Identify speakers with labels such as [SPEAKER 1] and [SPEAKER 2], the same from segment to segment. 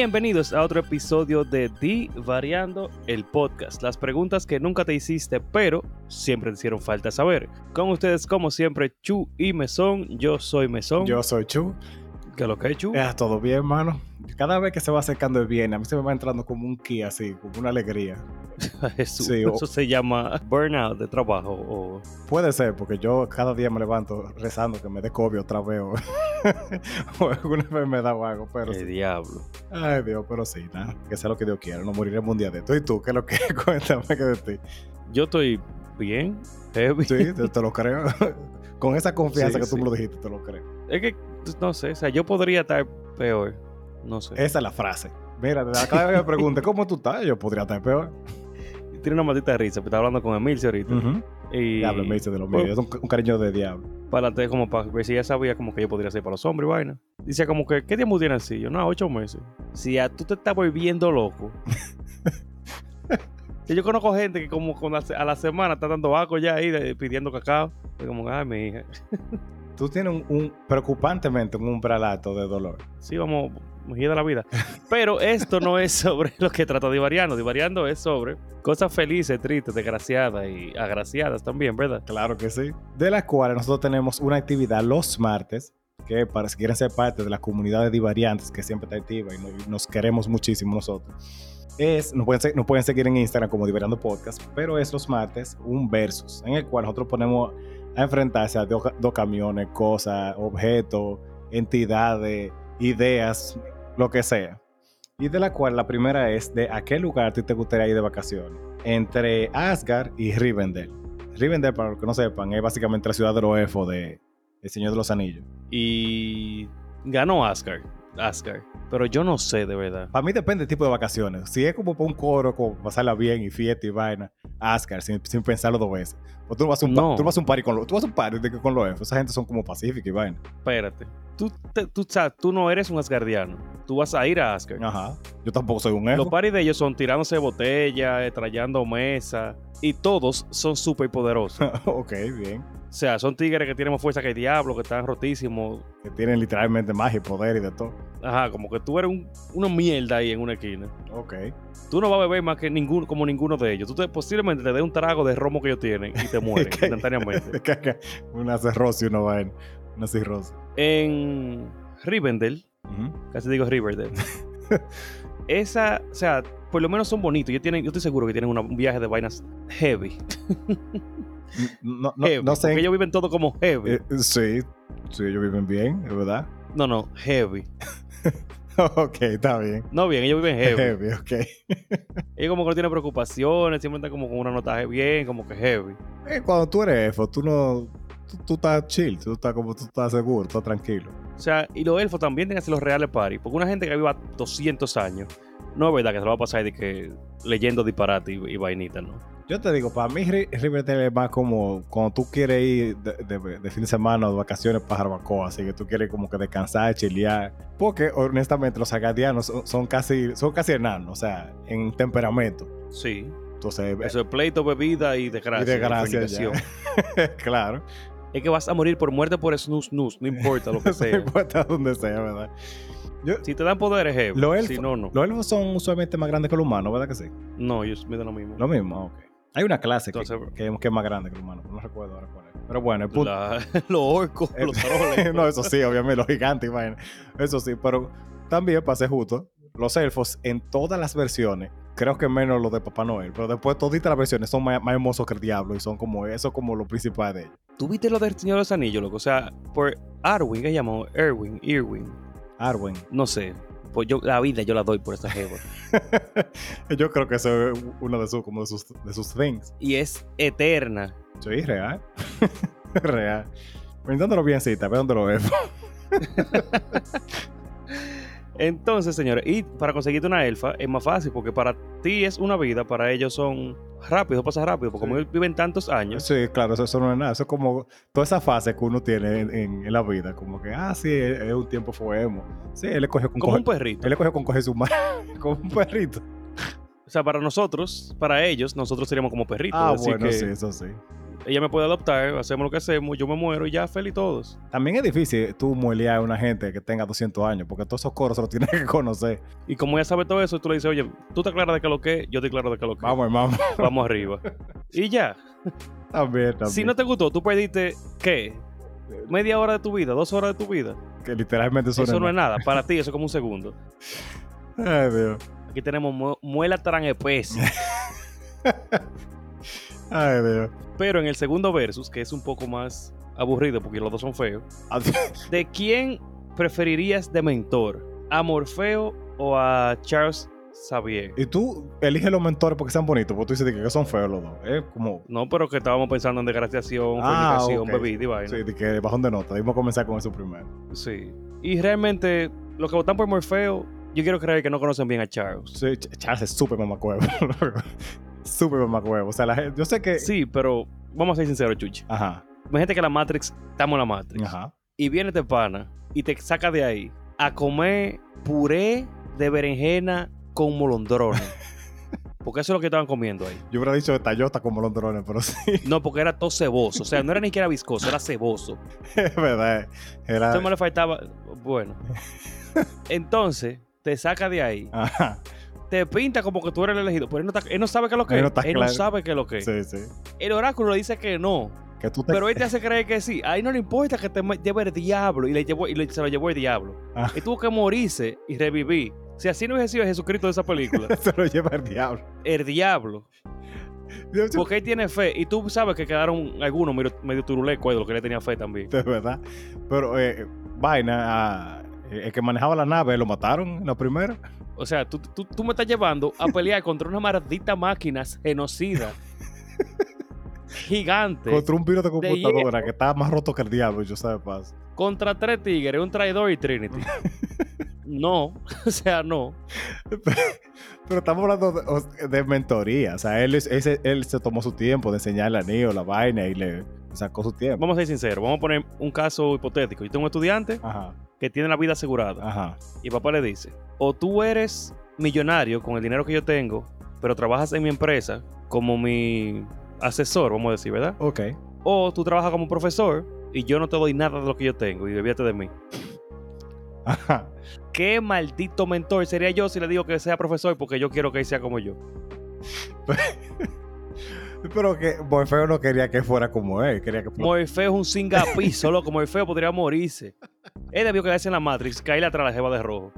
[SPEAKER 1] Bienvenidos a otro episodio de Di Variando el podcast. Las preguntas que nunca te hiciste, pero siempre te hicieron falta saber. Con ustedes, como siempre, Chu y Mesón. Yo soy Mesón.
[SPEAKER 2] Yo soy Chu.
[SPEAKER 1] ¿Qué lo que es, Chu?
[SPEAKER 2] Eh, todo bien, hermano. Cada vez que se va acercando el bien, a mí se me va entrando como un ki así, como una alegría.
[SPEAKER 1] Eso,
[SPEAKER 2] Sí, o-
[SPEAKER 1] eso se llama burnout de trabajo. O...
[SPEAKER 2] Puede ser, porque yo cada día me levanto rezando que me dé COVID otra vez o, o alguna enfermedad o algo, pero
[SPEAKER 1] ¡Qué
[SPEAKER 2] sí.
[SPEAKER 1] diablo!
[SPEAKER 2] Ay, Dios, pero sí, nada, que sea lo que Dios quiera, no moriremos un día de esto. ¿Y tú? ¿Qué es lo que? Cuéntame que de ti.
[SPEAKER 1] Yo estoy bien, heavy.
[SPEAKER 2] Sí, te, te lo creo. Con esa confianza
[SPEAKER 1] Sí,
[SPEAKER 2] que tú me lo dijiste, te lo creo.
[SPEAKER 1] Es que, no sé, o sea, yo podría estar peor. No sé.
[SPEAKER 2] Esa es la frase. Mira, cada vez que me pregunte cómo tú estás, yo podría estar peor.
[SPEAKER 1] Tiene una maldita risa, pero estaba hablando con Emilio ahorita.
[SPEAKER 2] Ujú.
[SPEAKER 1] Y
[SPEAKER 2] Diablo, me dice de lo mío. Es un, un cariño de diablo.
[SPEAKER 1] para adelante como para ver si ella sabía como que yo podría ser para los hombres y vaina. Dice como que, ¿qué tiempo tiene así? Yo, no, ocho meses. Si a tú te estás volviendo loco. si yo conozco gente que como con la a la semana está dando vaco ya ahí de- pidiendo cacao. Es como, ay, mi hija.
[SPEAKER 2] Tú tienes un, un- preocupantemente un umbral alto de dolor.
[SPEAKER 1] Sí, vamos, gira la vida. Pero esto no es sobre lo que trata Divariando. Divariando es sobre cosas felices, tristes, desgraciadas y agraciadas también, ¿verdad?
[SPEAKER 2] Claro que sí. De las cuales nosotros tenemos una actividad los martes, que para si quieren ser parte de la comunidad de divariantes, que siempre está activa y no- y nos, queremos muchísimo nosotros, es, nos pueden, nos pueden seguir en Instagram como Divariando Podcast, pero es los martes un versus, en el cual nosotros ponemos a enfrentarse a dos, camiones, cosas, objetos, entidades, ideas, lo que sea. Y de la cual la primera es de a qué lugar ti te gustaría ir de vacaciones. Entre Asgard y Rivendell. Rivendell, para los que no sepan, es básicamente la ciudad de los elfos de El Señor de los Anillos.
[SPEAKER 1] Y ganó Asgard. Asgard. Pero yo no sé de verdad.
[SPEAKER 2] Para mí depende del tipo de vacaciones. Si es como para un coro, como pasarla bien y fiesta y vaina, Asgard, sin, sin pensarlo dos veces. O tú vas a un,
[SPEAKER 1] No.
[SPEAKER 2] tú vas a un party con los, tú vas a un party de con los elfos. Esa gente son como pacíficos y vaina.
[SPEAKER 1] Espérate. Tú, te- tú, tú no eres un asgardiano. Tú vas a ir a Asgard.
[SPEAKER 2] Ajá. Yo tampoco soy un
[SPEAKER 1] Los
[SPEAKER 2] elfo.
[SPEAKER 1] paris de ellos son tirándose botellas, eh, trayendo mesa. Y todos son súper poderosos.
[SPEAKER 2] ok, bien.
[SPEAKER 1] o sea, son tigres que tienen más fuerza que el diablo, que están rotísimos.
[SPEAKER 2] Que tienen literalmente magia y poder y de todo.
[SPEAKER 1] Ajá, como que tú eres un- una mierda ahí en una esquina.
[SPEAKER 2] Ok.
[SPEAKER 1] Tú no vas a beber más que ninguno, como ninguno de ellos. Tú te, posiblemente te dé un trago de romo que ellos tienen y te mueres instantáneamente.
[SPEAKER 2] una cirrosis y una vaina. Una cirrosis.
[SPEAKER 1] En Rivendell,
[SPEAKER 2] Ujú.
[SPEAKER 1] casi digo Riverdale. Esa, o sea, por lo menos son bonitos. Yo, tienen, yo estoy seguro que tienen una- un viaje de vainas heavy.
[SPEAKER 2] No, no,
[SPEAKER 1] heavy
[SPEAKER 2] no sé.
[SPEAKER 1] porque ellos viven todo como heavy.
[SPEAKER 2] Eh, sí, sí, ellos viven bien, es verdad.
[SPEAKER 1] No, no, heavy.
[SPEAKER 2] ok, está bien.
[SPEAKER 1] No bien, ellos viven heavy.
[SPEAKER 2] Heavy, ok.
[SPEAKER 1] ellos como que no tienen preocupaciones, siempre están como con una notaje bien, como que heavy.
[SPEAKER 2] Eh, Cuando tú eres elfo, tú no. Tú, tú estás chill, tú estás como tú estás seguro, estás tranquilo.
[SPEAKER 1] O sea, y los elfos también tienen que hacer los reales party. Porque una gente que viva 200 años, no es verdad que se lo va a pasar de que leyendo disparate y, y vainita, ¿no?
[SPEAKER 2] Yo te digo, para mí Ri- Riverdale es más como cuando tú quieres ir de, de- de fin de semana o de vacaciones para Jarabacoa, así que tú quieres como que descansar, chilear. Porque honestamente los agadianos son, son casi son casi enanos, o sea, en temperamento.
[SPEAKER 1] Sí.
[SPEAKER 2] Entonces,
[SPEAKER 1] Eso es pleito, bebida y desgracia.
[SPEAKER 2] y desgracia ya. claro.
[SPEAKER 1] Es que vas a morir por muerte por snus snus, no importa lo que
[SPEAKER 2] No
[SPEAKER 1] sea.
[SPEAKER 2] importa donde sea, ¿verdad? Yo,
[SPEAKER 1] si te dan poderes.
[SPEAKER 2] Los
[SPEAKER 1] Si
[SPEAKER 2] elfos-
[SPEAKER 1] no, no.
[SPEAKER 2] los elfos son usualmente más grandes que los humanos, ¿verdad que sí?
[SPEAKER 1] No, ellos miden lo mismo.
[SPEAKER 2] Lo mismo, ok. Hay una clase que,
[SPEAKER 1] Entonces-
[SPEAKER 2] que, que es más grande que el humano, no recuerdo ahora cuál es. Pero bueno, el punto.
[SPEAKER 1] La- los orcos,
[SPEAKER 2] Eh,
[SPEAKER 1] los troles.
[SPEAKER 2] no, eso sí, obviamente, los gigantes vaina. Eso sí, pero también, para ser justo, los elfos en todas las versiones, creo que menos los de Papá Noel, pero después toditas las versiones son más, más hermosos que el diablo y son como eso como lo principal de ellos.
[SPEAKER 1] ¿Tú viste lo del Señor de los Anillos, loco? O sea, por Arwin, que llamó Erwin, Irwin,
[SPEAKER 2] Arwen.
[SPEAKER 1] no sé. Pues yo, la vida yo la doy por esa jeva.
[SPEAKER 2] Yo creo que eso es uno de sus, como de sus, de sus things.
[SPEAKER 1] Y es eterna.
[SPEAKER 2] Sí, real. real. Pensándolo bien, cita, ve dónde lo veo.
[SPEAKER 1] Entonces, señores, y para conseguirte una elfa es más fácil porque para ti es una vida, para ellos son rápido, pasa rápido, porque
[SPEAKER 2] Sí.
[SPEAKER 1] como ellos viven tantos años,
[SPEAKER 2] Sí, claro, eso, eso no es nada. Eso es como toda esa fase que uno tiene en, en- en la vida. Como que, ah, sí, es, un tiempo fuemo. Sí, él le cogió con
[SPEAKER 1] como un perrito.
[SPEAKER 2] Él le cogió con coger su mano. como un perrito.
[SPEAKER 1] O sea, para nosotros, para ellos, nosotros seríamos como perritos.
[SPEAKER 2] Ah, bueno,
[SPEAKER 1] que
[SPEAKER 2] sí, eso sí.
[SPEAKER 1] Ella me puede adoptar, hacemos lo que hacemos, yo me muero y ya, feliz todos.
[SPEAKER 2] También es difícil tú muelear a una gente que tenga 200 años, porque todos esos coros se los tienes que conocer.
[SPEAKER 1] Y como ella sabe todo eso, tú le dices, oye, tú te aclaras de que lo que, es, yo te aclaro de que lo que. es.
[SPEAKER 2] Vamos, hermano.
[SPEAKER 1] Vamos arriba. Y ya.
[SPEAKER 2] También, también.
[SPEAKER 1] Si no te gustó, tú perdiste, ¿qué? Media hora de tu vida, dos horas de tu vida.
[SPEAKER 2] Que literalmente eso,
[SPEAKER 1] Eso no es nada. Para ti, eso es como un segundo.
[SPEAKER 2] Ay, Dios.
[SPEAKER 1] Aquí tenemos mu- muela tan especie.
[SPEAKER 2] Ay, Dios.
[SPEAKER 1] Pero en el segundo versus, que es un poco más aburrido porque los dos son feos, ¿de quién preferirías de mentor? ¿A Morfeo o a Charles Xavier?
[SPEAKER 2] Y tú eliges los mentores porque sean bonitos, porque tú dices que son feos los dos. Como.
[SPEAKER 1] No, pero que estábamos pensando en desgraciación,
[SPEAKER 2] Ah,
[SPEAKER 1] fornicación,
[SPEAKER 2] ok.
[SPEAKER 1] bebida y vaina.
[SPEAKER 2] Sí, de que bajón de nota. Debimos comenzar con eso primero.
[SPEAKER 1] Sí. Y realmente, los que votan por Morfeo, yo quiero creer que no conocen bien a Charles.
[SPEAKER 2] Sí, Ch- Charles es súper mamacuevo. súper mamacuevo. O sea, la gente, yo sé que.
[SPEAKER 1] Sí, pero vamos a ser sinceros, Chuchi.
[SPEAKER 2] Ajá,
[SPEAKER 1] Imagínate que la Matrix, estamos en la Matrix.
[SPEAKER 2] ajá.
[SPEAKER 1] Y viene este pana y te saca de ahí a comer puré de berenjena con molondrones. Porque eso es lo que estaban comiendo ahí.
[SPEAKER 2] Yo hubiera dicho tallota como los drones, pero sí,
[SPEAKER 1] No, porque era todo ceboso. O sea, no era ni siquiera viscoso, era ceboso.
[SPEAKER 2] es verdad. Era.
[SPEAKER 1] Entonces me le faltaba. Bueno. Entonces, te saca de ahí.
[SPEAKER 2] Ajá.
[SPEAKER 1] Te pinta como que tú eres el elegido. Pero él no, está- él no sabe qué es lo que
[SPEAKER 2] Él no
[SPEAKER 1] es.
[SPEAKER 2] está
[SPEAKER 1] Él no
[SPEAKER 2] claro.
[SPEAKER 1] sabe qué es lo que es.
[SPEAKER 2] Sí, sí.
[SPEAKER 1] El oráculo le dice que no.
[SPEAKER 2] Que tú te.
[SPEAKER 1] Pero él te hace creer que sí. Ahí no le importa que te lleve el diablo. Y, le llevó, y le- se lo llevó el diablo.
[SPEAKER 2] Ah.
[SPEAKER 1] Y tuvo que morirse y revivir. Si así no hubiese sido Jesucristo de esa película.
[SPEAKER 2] se lo lleva el diablo.
[SPEAKER 1] el diablo. Porque él tiene fe. Y tú sabes que quedaron algunos medio, medio turulecos de los que le tenía fe también.
[SPEAKER 2] De verdad. Pero, eh, vaina, ah, el que manejaba la nave lo mataron en la primera.
[SPEAKER 1] O sea, tú, tú, tú me estás llevando a pelear contra una maldita máquina genocida. gigante.
[SPEAKER 2] Contra un virus de computadora que estaba más roto que el diablo, yo sé paso.
[SPEAKER 1] Contra tres tigres, un traidor y Trinity. no, o sea, no.
[SPEAKER 2] Pero estamos hablando de, mentoría. O sea, él, es- ese- él se tomó su tiempo de enseñarle al niño la vaina y le sacó su tiempo.
[SPEAKER 1] Vamos a ser sinceros. Vamos a poner un caso hipotético. Yo tengo un estudiante
[SPEAKER 2] Ajá,
[SPEAKER 1] que tiene la vida asegurada.
[SPEAKER 2] ajá.
[SPEAKER 1] Y papá le dice, o tú eres millonario con el dinero que yo tengo, pero trabajas en mi empresa como mi asesor, vamos a decir, ¿verdad?
[SPEAKER 2] Ok.
[SPEAKER 1] O tú trabajas como profesor y yo no te doy nada de lo que yo tengo y olvídate de mí.
[SPEAKER 2] Ajá.
[SPEAKER 1] ¿Qué maldito mentor sería yo si le digo que sea profesor porque yo quiero que él sea como yo?
[SPEAKER 2] Pero que Morfeo no quería que fuera como él, quería que fuera.
[SPEAKER 1] Morfeo es un singapi, solo como Morfeo podría morirse. Él debió quedarse en la Matrix, caerle atrás a la jeva de rojo.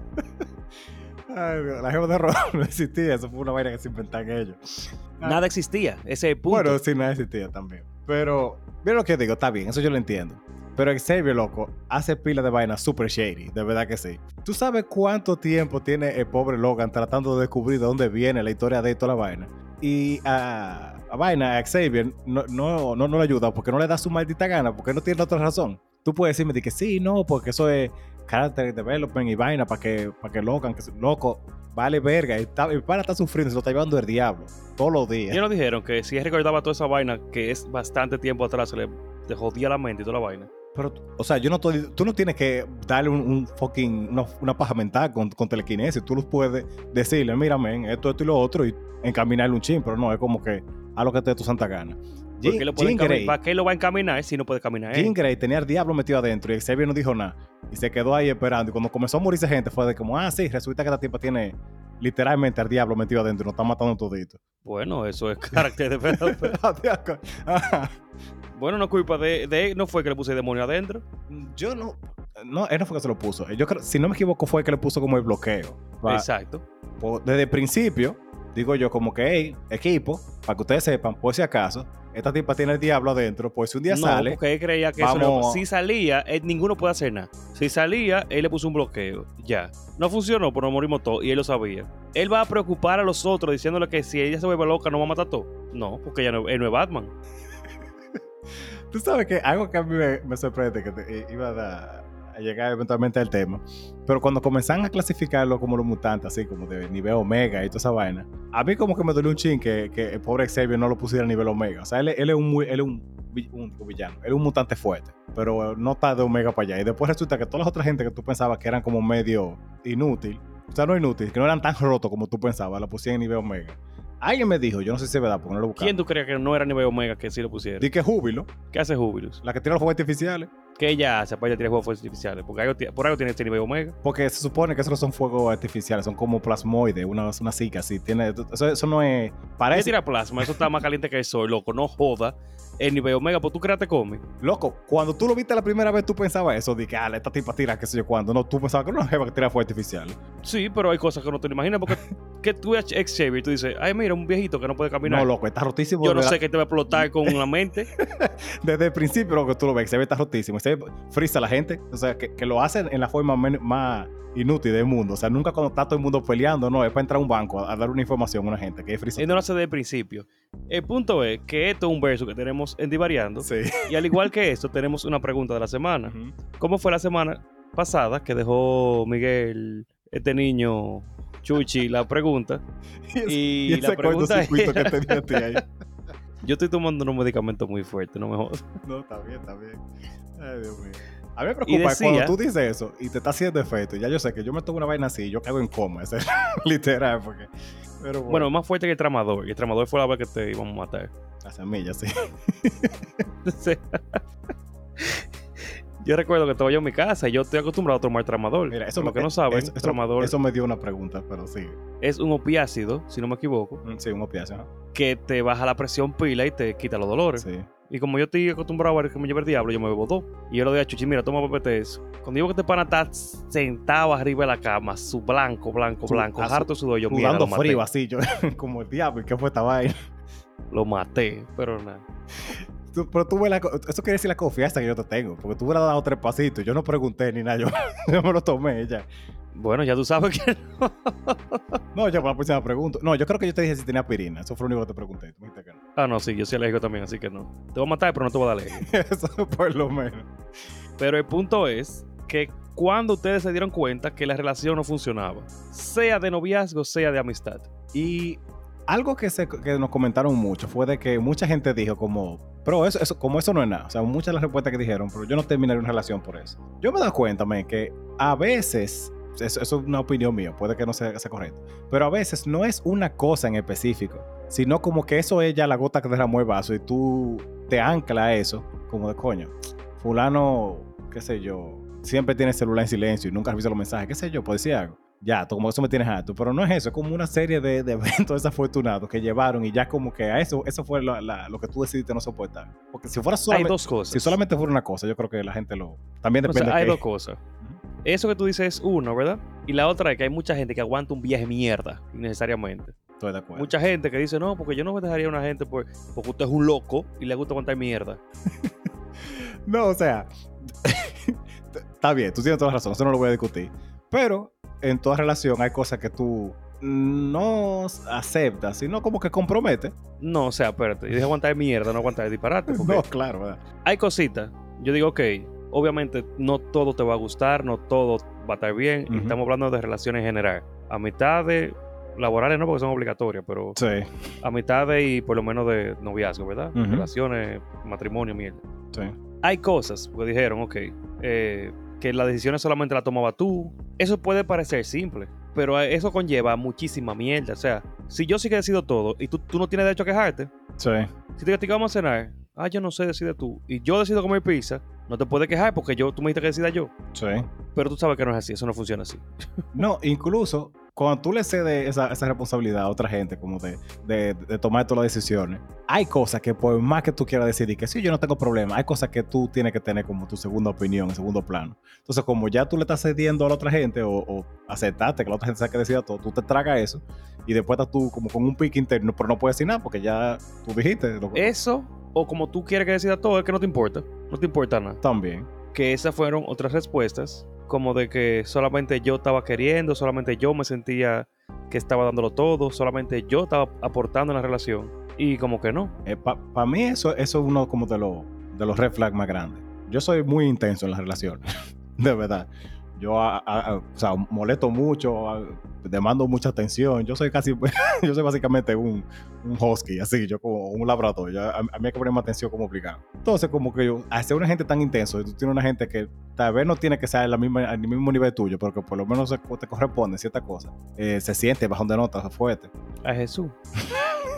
[SPEAKER 2] Ay, Dios, la jeva de rojo no existía, eso fue una vaina que se inventan ellos. Ah.
[SPEAKER 1] Nada existía, ese es el punto.
[SPEAKER 2] Bueno, sí, nada existía también. Pero, mira lo que digo, está bien, eso yo lo entiendo. Pero Xavier, loco, hace pila de vainas super shady, de verdad que sí. ¿Tú sabes cuánto tiempo tiene el pobre Logan tratando de descubrir de dónde viene la historia de toda la vaina? Y a, a vaina, a Xavier, no, no, no, no le ayuda porque no le da su maldita gana, porque no tiene otra razón. Tú puedes decirme de que sí, no, porque eso es character development y vaina para que, para que Logan, que loco, vale verga. El pana está sufriendo, se lo está llevando el diablo todos los días.
[SPEAKER 1] Ellos nos dijeron que si él recordaba toda esa vaina, que es bastante tiempo atrás, se le te jodía la mente y toda la vaina.
[SPEAKER 2] Pero, o sea, yo no estoy- tú no tienes que darle un, un fucking, una, una paja mental con, con telequinesis. Tú los puedes decirle, mira, men, esto, esto y lo otro, y encaminarle un chin, pero no, es como que a lo que te dé tu santa gana.
[SPEAKER 1] ¿Por
[SPEAKER 2] Jean,
[SPEAKER 1] qué lo
[SPEAKER 2] Grey,
[SPEAKER 1] ¿Para qué lo va a encaminar si no puede caminar él?
[SPEAKER 2] Jean Grey tenía al diablo metido adentro y Xavier no dijo nada. Y se quedó ahí esperando. Y cuando comenzó a morirse gente, fue de como, ah, sí, resulta que esta tipa tiene literalmente al diablo metido adentro y nos está matando todito.
[SPEAKER 1] Bueno, eso es carácter de verdad. Bueno, no es culpa de, de él, no fue que le puse demonio adentro.
[SPEAKER 2] Yo no. No, él no fue que se lo puso. Yo creo, si no me equivoco, fue el que le puso como el bloqueo.
[SPEAKER 1] Exacto.
[SPEAKER 2] desde el principio, digo yo, como que, hey, equipo, para que ustedes sepan, por si acaso, esta tipa tiene el diablo adentro, pues si un día
[SPEAKER 1] no,
[SPEAKER 2] sale,
[SPEAKER 1] porque él creía que eso
[SPEAKER 2] vamos-
[SPEAKER 1] si salía, él- ninguno puede hacer nada. Si salía, él le puso un bloqueo. Ya. No funcionó, pero nos morimos todos y él lo sabía. Él va a preocupar a los otros diciéndole que si ella se vuelve loca no va a matar a todos. No, porque ella no, él no es Batman.
[SPEAKER 2] tú sabes que algo que a mí me, me sorprende, que te- eh, iba a, dar- a llegar eventualmente al tema, pero cuando comenzaron a clasificarlo como los mutantes, así como de nivel omega y toda esa vaina, a mí como que me dolió un chin que, que el pobre Xavier no lo pusiera a nivel omega. O sea, él, él es un, muy- él es un, vi- un villano, él es un mutante fuerte, pero no está de omega para allá. Y después resulta que todas las otras gente que tú pensabas que eran como medio inútil, o sea, no inútil, que no eran tan rotos como tú pensabas, la pusieron en nivel omega. Alguien me dijo, yo no sé si es verdad, porque no lo buscaba.
[SPEAKER 1] ¿Quién tú crees que no era nivel Omega que sí lo pusiera?
[SPEAKER 2] Di que Júbilo,
[SPEAKER 1] ¿Qué hace Jubilus?
[SPEAKER 2] la que tiene los fuegos artificiales.
[SPEAKER 1] ¿Qué ella hace para ella tirar juegos artificiales? Porque algo por algo tiene este nivel Omega.
[SPEAKER 2] Porque se supone que esos no son fuegos artificiales, son como plasmoides, una, una zika así. Tiene, eso, eso no es.
[SPEAKER 1] ¿Qué
[SPEAKER 2] Parece.
[SPEAKER 1] tira plasma? Eso está más caliente que el sol, loco. No joda. El nivel Omega, pues tú creaste cómic.
[SPEAKER 2] Loco, cuando tú lo viste la primera vez, tú pensabas eso, de que, ah, esta tipa tira, qué sé yo cuándo. No, tú pensabas que era una jeva que tira fuegos artificiales.
[SPEAKER 1] Sí, pero hay cosas que no te lo imaginas. Porque que tú eres Xavier y tú dices, ay, mira, un viejito que no puede caminar.
[SPEAKER 2] No, loco, está rotísimo.
[SPEAKER 1] Yo no sé qué te va a explotar con la mente.
[SPEAKER 2] Desde el principio, lo que tú lo ves, se ve está rotísimo. Se frisa a la gente. O sea, que, que lo hacen en la forma más inútil del mundo. O sea, nunca cuando está todo el mundo peleando, no, es para entrar a un banco a, a dar una información a una gente que es frisa.
[SPEAKER 1] Él no lo hace desde el principio. El punto es que esto es un verso que tenemos en Divariando.
[SPEAKER 2] Sí.
[SPEAKER 1] Y al igual que esto, tenemos una pregunta de la semana. ¿Cómo fue la semana pasada que dejó Miguel, este niño, Chuchi, la pregunta? Y,
[SPEAKER 2] Y
[SPEAKER 1] la
[SPEAKER 2] ese
[SPEAKER 1] pregunta era-
[SPEAKER 2] que tenía ti ahí.
[SPEAKER 1] Yo estoy tomando unos medicamentos muy fuertes, no me jodas.
[SPEAKER 2] No, está bien, está bien. Ay, Dios mío. A mí me
[SPEAKER 1] Y
[SPEAKER 2] preocupa
[SPEAKER 1] decía-
[SPEAKER 2] cuando tú dices eso y te está haciendo efecto. Ya yo sé que yo me tomo una vaina así y yo cago en coma. ese- literal, porque. Pero
[SPEAKER 1] Bueno,
[SPEAKER 2] bueno,
[SPEAKER 1] más fuerte que el tramador. Y el tramador fue la vez que te íbamos a matar.
[SPEAKER 2] las semillas, sí.
[SPEAKER 1] Yo recuerdo que estaba yo en mi casa y yo estoy acostumbrado a tomar tramador.
[SPEAKER 2] Mira, eso
[SPEAKER 1] Por lo
[SPEAKER 2] me-
[SPEAKER 1] que no saben,
[SPEAKER 2] eso, eso-
[SPEAKER 1] tramador
[SPEAKER 2] eso me dio una pregunta, pero sí.
[SPEAKER 1] es un opiácido, si no me equivoco,
[SPEAKER 2] Mm, Sí, un opiáceo. ajá.
[SPEAKER 1] que te baja la presión pila y te quita los dolores.
[SPEAKER 2] Sí.
[SPEAKER 1] Y como yo estoy acostumbrado a ver que me lleva el diablo, yo me bebo dos. Y yo le digo a Chuchi, mira, toma papete eso. Cuando digo que te pana está sentado arriba de la cama, su blanco, blanco,
[SPEAKER 2] Su-
[SPEAKER 1] blanco, harto sudor, yo mira, lo maté.
[SPEAKER 2] frío así, yo como el diablo. ¿y ¿Qué fue esta vaina?
[SPEAKER 1] Lo maté, pero nada.
[SPEAKER 2] Tú- pero tú ves la, eso quiere decir la confianza que yo te tengo. Porque tú hubieras dado tres pasitos. Yo no pregunté ni nada. Yo, yo me lo tomé ya.
[SPEAKER 1] Bueno, ya tú sabes que
[SPEAKER 2] No, yo para la próxima pregunta. No, yo creo que yo te dije si tenía aspirina. Eso fue lo único que te pregunté. Tú que no.
[SPEAKER 1] Ah, no, sí, yo soy alérgico también, así que no. Te voy a matar, pero no te voy a dar alergia.
[SPEAKER 2] Eso por lo menos.
[SPEAKER 1] Pero el punto es que cuando ustedes se dieron cuenta que la relación no funcionaba, sea de noviazgo, sea de amistad.
[SPEAKER 2] Y algo que, se, que nos comentaron mucho fue de que mucha gente dijo como, pero eso, eso, como eso no es nada. O sea, muchas de las respuestas que dijeron, pero yo no terminaría una relación por eso. Yo me he dado cuenta, men, que a veces, eso, es una opinión mía, puede que no sea, sea correcto, pero a veces no es una cosa en específico, sino como que eso es ya la gota que derramó el vaso y tú te anclas a eso, como de coño, fulano, qué sé yo, siempre tiene el celular en silencio y nunca revisa los mensajes, qué sé yo, puede decir algo. Ya, tú como eso me tienes harto, pero no es eso, es como una serie de, de eventos desafortunados que llevaron y ya como que a eso, eso fue la- la- lo que tú decidiste no soportar. Porque si fuera
[SPEAKER 1] Hay
[SPEAKER 2] solamente,
[SPEAKER 1] dos cosas.
[SPEAKER 2] si solamente fuera una cosa, yo creo que la gente lo... También
[SPEAKER 1] O
[SPEAKER 2] depende
[SPEAKER 1] sea, hay
[SPEAKER 2] de
[SPEAKER 1] dos cosas. Eso que tú dices es uno, ¿verdad? Y la otra es que hay mucha gente que aguanta un viaje mierda, innecesariamente.
[SPEAKER 2] Estoy de acuerdo.
[SPEAKER 1] Mucha gente que dice, no, porque yo no dejaría a una gente por- porque usted es un loco y le gusta aguantar mierda.
[SPEAKER 2] No, o sea, está bien, tú tienes toda la razón, eso no lo voy a discutir. Pero en toda relación hay cosas que tú no aceptas, sino como que comprometes.
[SPEAKER 1] No, o sea, espérate. Yo dije aguantar mierda, no aguantar disparate. porque
[SPEAKER 2] No, claro, ¿verdad?
[SPEAKER 1] hay cositas. Yo digo, ok, obviamente no todo te va a gustar, no todo va a estar bien. y estamos hablando de relaciones en general. Amistades laborales no porque son obligatorias, pero
[SPEAKER 2] Sí,
[SPEAKER 1] amistades y por lo menos de noviazgo, ¿verdad? Relaciones, matrimonio, mierda.
[SPEAKER 2] sí.
[SPEAKER 1] Hay cosas que dijeron, ok, eh, que las decisiones solamente las tomaba tú. Eso puede parecer simple, pero eso conlleva muchísima mierda. O sea, si yo sí que decido todo y tú, tú no tienes derecho a quejarte,
[SPEAKER 2] Sí.
[SPEAKER 1] si te digo, "Tica, vamos a cenar, ah, yo no sé, decide tú, y yo decido comer pizza, no te puedes quejar porque yo, tú me dijiste que decida yo.
[SPEAKER 2] Sí.
[SPEAKER 1] Pero tú sabes que no es así, eso no funciona así.
[SPEAKER 2] No, incluso cuando tú le cedes esa, esa responsabilidad a otra gente, como de, de, de tomar todas las decisiones, hay cosas que por más que tú quieras decidir que sí, yo no tengo problema, hay cosas que tú tienes que tener como tu segunda opinión, en segundo plano. Entonces, como ya tú le estás cediendo a la otra gente o, o aceptaste que la otra gente sea que decida todo, tú te tragas eso y después estás tú como con un pique interno, pero no puedes decir nada porque ya tú dijiste lo
[SPEAKER 1] Eso, o como tú quieres que decida todo, es que no te importa, no te importa nada.
[SPEAKER 2] también.
[SPEAKER 1] que esas fueron otras respuestas, como de que solamente yo estaba queriendo, solamente yo me sentía que estaba dándolo todo, solamente yo estaba aportando en la relación. Y como que no.
[SPEAKER 2] Para mí eso, eso es uno como de, los de los red flags más grandes. Yo soy muy intenso en las relaciones, de verdad. Yo a- a- a- o sea, molesto mucho, a- demando mucha atención. Yo soy casi, yo soy básicamente un, un husky, así, yo como un labrador. Yo- a, mí hay que ponerme atención como obligado. Entonces, como que yo, al ser una gente tan intenso, y tú tienes una gente que tal vez no tiene que ser la misma, al mismo nivel tuyo, pero que por lo menos se- te corresponde cierta cosa, eh, se siente bajón de nota fuerte.
[SPEAKER 1] A Jesús.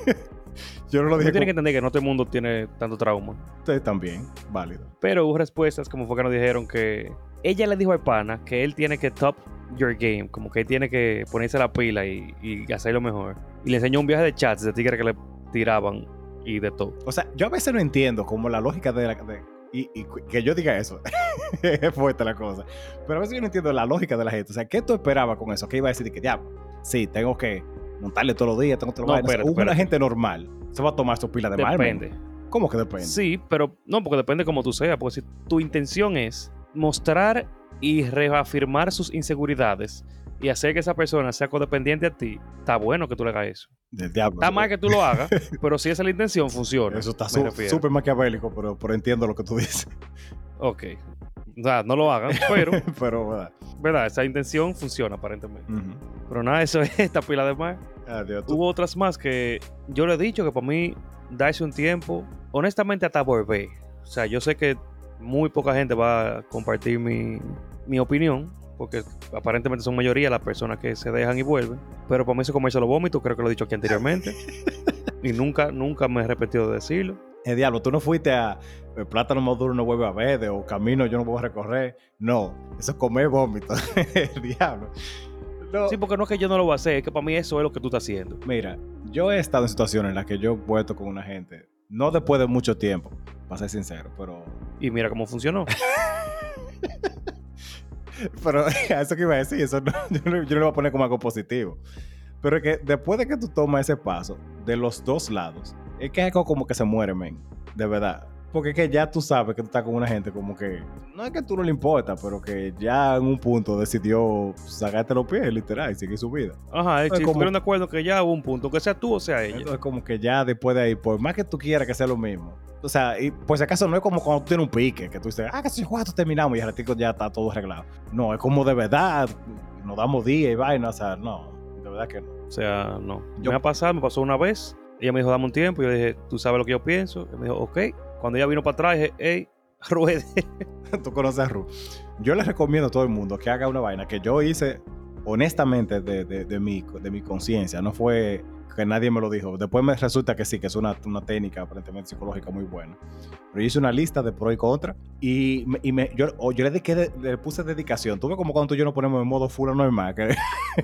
[SPEAKER 2] Yo no lo
[SPEAKER 1] Tú
[SPEAKER 2] dije
[SPEAKER 1] tienes que entender que no todo el mundo tiene tanto trauma.
[SPEAKER 2] Ustedes también, válido.
[SPEAKER 1] Pero hubo respuestas como fue que nos dijeron que ella le dijo al pana que él tiene que top your game, como que él tiene que ponerse la pila y, y hacerlo mejor. Y le enseñó un viaje de chats de tigres que le tiraban y de todo.
[SPEAKER 2] O sea, yo a veces no entiendo como la lógica de la... de- y, y que yo diga eso, es fuerte la cosa. Pero a veces yo no entiendo la lógica de la gente. O sea, ¿qué tú esperabas con eso? ¿Qué iba a decir? Que ya, sí, tengo que montarle todos los días, tengo
[SPEAKER 1] No, espérate,
[SPEAKER 2] una
[SPEAKER 1] espérate.
[SPEAKER 2] gente normal se va a tomar su pila de.
[SPEAKER 1] Depende.
[SPEAKER 2] ¿Cómo que depende?
[SPEAKER 1] Sí, pero no, porque depende como tú seas. Porque si tu intención es mostrar y reafirmar sus inseguridades y hacer que esa persona sea codependiente a ti, está bueno que tú le hagas eso.
[SPEAKER 2] Del diablo.
[SPEAKER 1] Está mal que tú lo hagas, pero si esa es la intención, funciona.
[SPEAKER 2] Eso está
[SPEAKER 1] me
[SPEAKER 2] su- súper maquiavélico, pero, pero entiendo lo que tú dices.
[SPEAKER 1] Ok. O sea, no lo hagan, pero,
[SPEAKER 2] pero, ¿verdad?
[SPEAKER 1] ¿verdad? Esa intención funciona aparentemente. Pero nada, eso es esta pila de mar.
[SPEAKER 2] Adiós,
[SPEAKER 1] Hubo otras más que yo le he dicho que para mí, darse un tiempo, honestamente, hasta volver. O sea, yo sé que muy poca gente va a compartir mi, mi opinión, porque aparentemente son mayoría las personas que se dejan y vuelven. Pero para mí, eso comerse los vómitos, creo que lo he dicho aquí anteriormente. y nunca, nunca me he repetido de decirlo.
[SPEAKER 2] Eh, diablo, tú no fuiste a el plátano maduro no vuelve a verde o camino yo no puedo recorrer. No, eso es comer vómito. El diablo. No.
[SPEAKER 1] Sí, porque no es que yo no lo voy a hacer, es que para mí eso es lo que tú estás haciendo.
[SPEAKER 2] Mira, yo he estado en situaciones en las que yo he vuelto con una gente, no después de mucho tiempo, para ser sincero, pero.
[SPEAKER 1] Y mira cómo funcionó.
[SPEAKER 2] Pero a eso que iba a decir, eso no- yo, no, yo no lo voy a poner como algo positivo. Pero es que después de que tú tomas ese paso, de los dos lados, es que es como que se muere, men. De verdad. Porque es que ya tú sabes que tú estás con una gente como que. No es que tú no le importa, pero que ya en un punto decidió sacarte los pies, literal, y seguir su vida.
[SPEAKER 1] Ajá,
[SPEAKER 2] Es
[SPEAKER 1] si
[SPEAKER 2] como-
[SPEAKER 1] de acuerdo que ya hubo un punto, que sea tú o sea ella.
[SPEAKER 2] Entonces, como que ya después de ahí, por más que tú quieras que sea lo mismo. O sea, y por si acaso no es como cuando tú tienes un pique, que tú dices, ah, que si cuatro terminamos y al ratico ya está todo arreglado. No, es como de verdad, nos damos día y vaina, o sea, no, de verdad que no.
[SPEAKER 1] O sea, no.
[SPEAKER 2] Yo-
[SPEAKER 1] Me ha pasado, me pasó una vez. Ella me dijo, dame un tiempo. Yo le dije, tú sabes lo que yo pienso. Y me dijo, ok. Cuando ella vino para atrás, dije, hey, ruede.
[SPEAKER 2] tú conoces a Ru. Yo les recomiendo a todo el mundo que haga una vaina que yo hice honestamente de, de mi, de mi conciencia. No fue que nadie me lo dijo. Después me resulta que sí, que es una, una técnica aparentemente psicológica muy buena. Pero yo hice una lista de pro y contra y, me- y me, yo, yo le, dediqué- le puse dedicación. Tuve como cuando tú y yo nos ponemos en modo full normal que,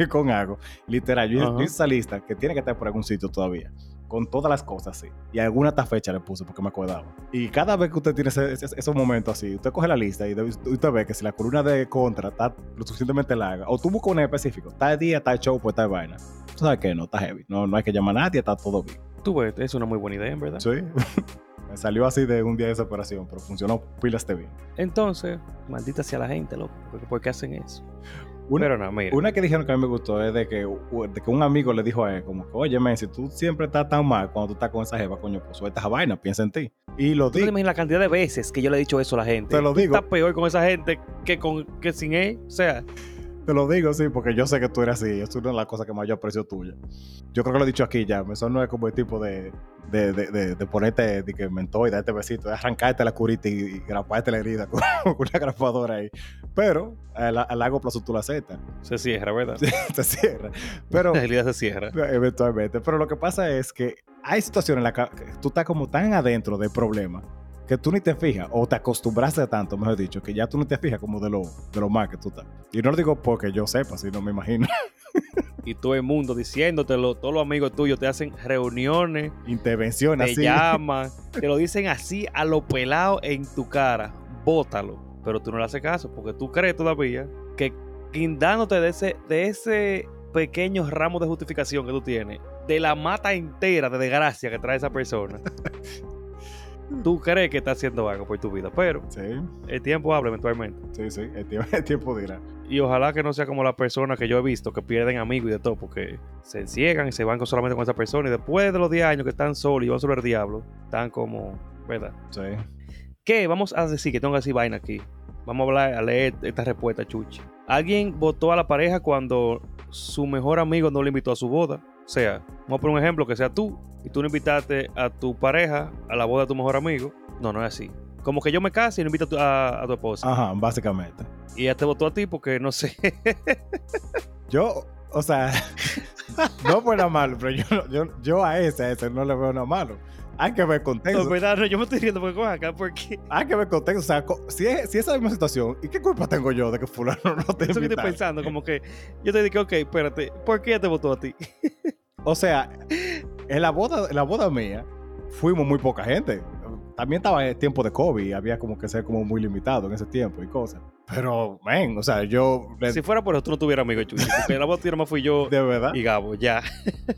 [SPEAKER 2] con algo. Literal, yo, yo hice esa lista que tiene que estar por algún sitio todavía. Con todas las cosas, sí. Y alguna hasta fecha le puse porque me acordaba. Y cada vez que usted tiene ese- ese- esos momentos así, usted coge la lista y usted ve que si la columna de contra está lo suficientemente larga, o tú buscas un específico, tal día, tal show, pues tal vaina. Tú sabes que no, está heavy. No, no hay que llamar a nadie, está todo bien.
[SPEAKER 1] Tú ves, es una muy buena idea, en verdad.
[SPEAKER 2] Sí. me salió así de un día de desesperación, pero funcionó pilas de bien.
[SPEAKER 1] Entonces, maldita sea la gente, loco. ¿Por qué hacen eso?
[SPEAKER 2] Una-
[SPEAKER 1] Pero no, mira.
[SPEAKER 2] Una que dijeron que a mí me gustó es de que, de que un amigo le dijo a él, como que, oye, men, si tú siempre estás tan mal cuando tú estás con esa jeva, coño, pues suelta esa vaina, piensa en ti. Y lo
[SPEAKER 1] ¿Tú te
[SPEAKER 2] digo.
[SPEAKER 1] la cantidad de veces que yo le he dicho eso a la gente?
[SPEAKER 2] Te lo digo.
[SPEAKER 1] Estás peor con esa gente que, con, que sin él. O sea,
[SPEAKER 2] Te lo digo, sí, porque yo sé que tú eres así. Es una de las cosas que más yo aprecio tuya. Yo creo que lo he dicho aquí ya. Eso no es como el tipo de, de, de, de, de ponerte de que mentó y darte besito, de arrancarte la curita y, y graparte la herida con, con una grapadora ahí. Pero a, la- a largo plazo tú la aceptas.
[SPEAKER 1] se cierra, ¿verdad?
[SPEAKER 2] Se cierra. Pero
[SPEAKER 1] La realidad se cierra.
[SPEAKER 2] eventualmente. Pero lo que pasa es que hay situaciones en las que tú estás como tan adentro del problema que tú ni te fijas, o te acostumbraste tanto, mejor dicho, que ya tú no te fijas como de lo, de lo mal que tú estás. Y no lo digo porque yo sepa, sino me imagino.
[SPEAKER 1] Y todo el mundo diciéndotelo, todos los amigos tuyos te hacen reuniones,
[SPEAKER 2] Intervención
[SPEAKER 1] te
[SPEAKER 2] así.
[SPEAKER 1] llaman, te lo dicen así a lo pelado en tu cara. Bótalo. Pero tú no le haces caso porque tú crees todavía que guindándote de ese, de ese pequeño ramo de justificación que tú tienes, de la mata entera de desgracia que trae esa persona, tú crees que está haciendo algo por tu vida. Pero
[SPEAKER 2] Sí,
[SPEAKER 1] el tiempo habla eventualmente.
[SPEAKER 2] sí, sí. El tiempo, el tiempo dirá.
[SPEAKER 1] Y ojalá que no sea como la persona que yo he visto que pierden amigos y de todo, porque se enciegan y se van con- solamente con esa persona. Y después de los 10 años que están solos y van sobre el diablo, están como, ¿verdad?
[SPEAKER 2] Sí.
[SPEAKER 1] ¿Qué? Vamos a decir que tengo que decir vaina aquí. Vamos a hablar, a leer esta respuesta, Chuchi. Alguien votó a la pareja cuando su mejor amigo no le invitó a su boda. O sea, vamos a poner un ejemplo que sea tú y tú no invitaste a tu pareja a la boda de tu mejor amigo. No, no es así. Como que yo me case y no invito a tu, a- a tu esposa.
[SPEAKER 2] Ajá, básicamente.
[SPEAKER 1] Y ella te votó a ti porque no sé.
[SPEAKER 2] Yo, o sea, no fue nada malo, pero yo, yo, yo a ese, a ese no le veo nada malo. Hay que ver contexto.
[SPEAKER 1] No, verdad, no, yo me estoy riendo porque acá porque
[SPEAKER 2] Hay que ver contexto. O sea, si es, si es esa misma situación, ¿y qué culpa tengo yo de que fulano no te
[SPEAKER 1] eso que estoy pensando, como que yo te dije, ok, espérate, ¿por qué ella te votó a ti?
[SPEAKER 2] O sea, en la boda, en la boda mía, fuimos muy poca gente. También estaba el tiempo de COVID y había como que ser como muy limitado en ese tiempo y cosas. Pero, men, o sea, yo...
[SPEAKER 1] Si fuera por eso, tú no tuvieras amigo Chuchi, porque la voz más fui yo
[SPEAKER 2] de verdad.
[SPEAKER 1] y Gabo, ya.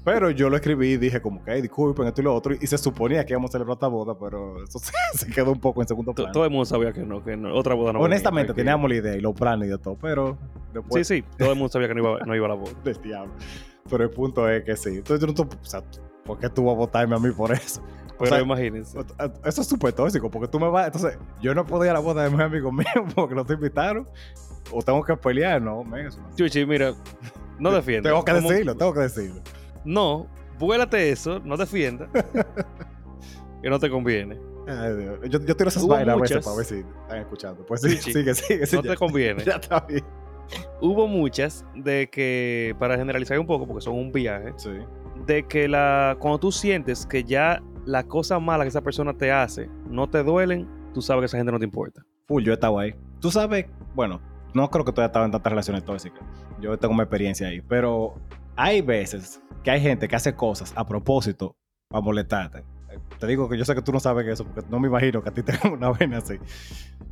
[SPEAKER 2] Pero yo lo escribí y dije como que, "Hey, disculpen, esto y lo otro. Y se suponía que íbamos a celebrar esta boda, pero eso se, quedó un poco en segundo plano.
[SPEAKER 1] Todo el mundo sabía que no, que no, otra boda no
[SPEAKER 2] Honestamente,
[SPEAKER 1] que-
[SPEAKER 2] teníamos la idea y los planes y de todo, pero después
[SPEAKER 1] Sí, sí, todo el mundo sabía que no iba, no iba a la boda.
[SPEAKER 2] del diablo. Pero el punto es que sí. Entonces, yo no, o sea, ¿por qué tú vas a votarme a mí por eso? O
[SPEAKER 1] Pero
[SPEAKER 2] sea,
[SPEAKER 1] imagínense.
[SPEAKER 2] Eso es súper tóxico, porque tú me vas. Entonces, yo no puedo ir a la boda de mis amigos míos porque no te invitaron. O tengo que pelear, no, men.
[SPEAKER 1] Chuchi, mira, no defienda.
[SPEAKER 2] Tengo que decirlo, tengo que decirlo.
[SPEAKER 1] No, vuélate eso, no defienda. que no te conviene.
[SPEAKER 2] Ay, Dios. Yo, yo tiro esas
[SPEAKER 1] Hubo
[SPEAKER 2] a veces
[SPEAKER 1] muchas.
[SPEAKER 2] para ver si están escuchando. Pues sí,
[SPEAKER 1] Sí,
[SPEAKER 2] sigue,
[SPEAKER 1] No
[SPEAKER 2] ya,
[SPEAKER 1] te conviene.
[SPEAKER 2] ya está bien.
[SPEAKER 1] Hubo muchas de que, para generalizar un poco, porque son un viaje,
[SPEAKER 2] Sí.
[SPEAKER 1] de que la cuando tú sientes que ya la cosa mala que esa persona te hace no te duelen, tú sabes que esa gente no te importa.
[SPEAKER 2] Full, yo estaba ahí. Tú sabes, bueno, no creo que tú hayas estado en tantas relaciones tóxicas. Yo tengo mi experiencia ahí. Pero hay veces que hay gente que hace cosas a propósito para molestarte. Te digo que yo sé que tú no sabes eso, porque no me imagino que a ti te hagan una vaina así.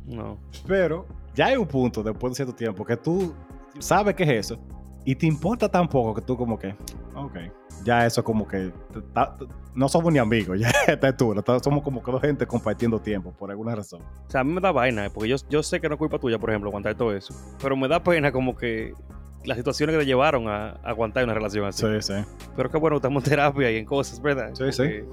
[SPEAKER 1] No.
[SPEAKER 2] Pero ya hay un punto después de cierto tiempo que tú sabes que es eso y te importa tan poco que tú como que, ok, ya eso como que ta- no somos ni amigos, ya esta es tú, somos como que dos gente compartiendo tiempo por alguna razón.
[SPEAKER 1] O sea, a mí me da vaina, eh, porque yo, yo sé que no es culpa tuya, por ejemplo, aguantar todo eso. Pero me da pena como que las situaciones que te llevaron a, a aguantar una relación así.
[SPEAKER 2] Sí, sí.
[SPEAKER 1] Pero qué bueno, estamos en terapia y en cosas, ¿verdad?
[SPEAKER 2] Sí, sí.
[SPEAKER 1] Porque,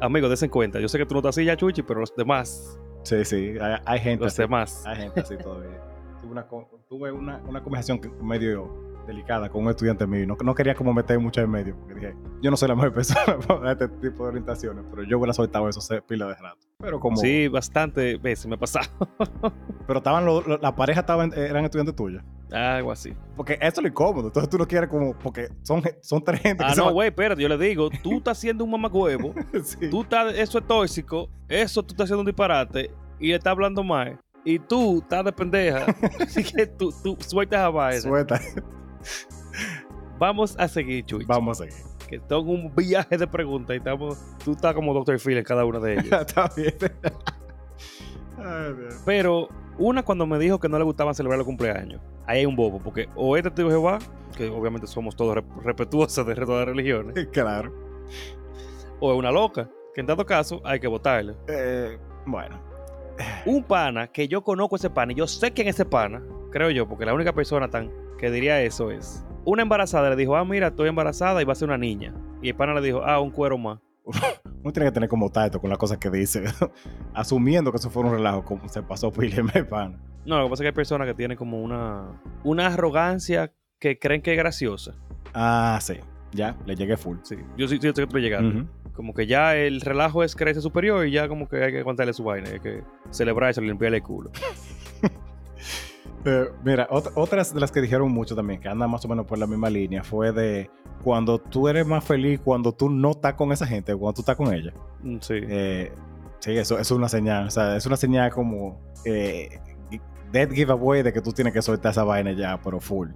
[SPEAKER 1] Amigos, desen cuenta. Yo sé que tú no estás así ya, Chuchi, pero los demás,
[SPEAKER 2] Sí, sí, hay, hay gente
[SPEAKER 1] los
[SPEAKER 2] así.
[SPEAKER 1] demás.
[SPEAKER 2] Hay gente así todavía. Tuve una, tuve una, una conversación medio delicada con un estudiante mío. y No, no quería como meter mucho en medio, porque dije, yo no soy la mejor persona para este tipo de orientaciones, pero yo hubiera soltado eso pila de rato. Pero como...
[SPEAKER 1] Sí, bastante veces me ha pasado.
[SPEAKER 2] Pero estaban los- los- la pareja estaban, eran estudiantes tuyos.
[SPEAKER 1] Algo así.
[SPEAKER 2] Porque eso es lo incómodo. Entonces tú no quieres como... Porque son, son tres gente que
[SPEAKER 1] Ah, no, güey, espérate, yo le digo, tú estás haciendo un mamacuevo,
[SPEAKER 2] Sí.
[SPEAKER 1] tú estás, eso es tóxico, eso tú estás haciendo un disparate y le estás hablando mal. Y tú estás de pendeja. Así que tú, tú sueltas a vaina.
[SPEAKER 2] Suelta.
[SPEAKER 1] Vamos a seguir, Chuchi.
[SPEAKER 2] Vamos a seguir.
[SPEAKER 1] Que tengo un viaje de preguntas y estamos, tú estás como Dr. Phil en cada una de ellas.
[SPEAKER 2] Está bien. Ay.
[SPEAKER 1] Pero una cuando me dijo que no le gustaba celebrar los cumpleaños, ahí hay un bobo, porque o este testigo de Jehová, que obviamente somos todos respetuosos de todas las religiones,
[SPEAKER 2] Claro.
[SPEAKER 1] o es una loca, que en dado caso hay que votarle.
[SPEAKER 2] Eh, bueno.
[SPEAKER 1] Un pana que yo conozco ese pana y yo sé quién es ese pana, creo yo, porque la única persona tan que diría eso es una embarazada le dijo, ah, mira, estoy embarazada y va a ser una niña. Y el pana le dijo, ah, un cuero más.
[SPEAKER 2] Uno tiene que tener como tacto con las cosas que dice. Asumiendo que eso fue un relajo, como se pasó el pana.
[SPEAKER 1] No, lo que pasa es que hay personas que tienen como una, una arrogancia que creen que es graciosa.
[SPEAKER 2] Ah, sí. Ya, le llegué full.
[SPEAKER 1] Sí, yo sí, sí estoy llegando. Como que ya el relajo es creencia superior y ya como que hay que aguantarle su vaina, hay que celebrarse, limpiarle el culo.
[SPEAKER 2] Eh, mira, ot- otras de las que dijeron mucho también, que andan más o menos por la misma línea, fue de cuando tú eres más feliz cuando tú no estás con esa gente, cuando tú estás con ella.
[SPEAKER 1] Mm, Sí.
[SPEAKER 2] Eh, sí, eso, eso es una señal. O sea, es una señal como eh, dead giveaway de que tú tienes que soltar esa vaina ya, pero full.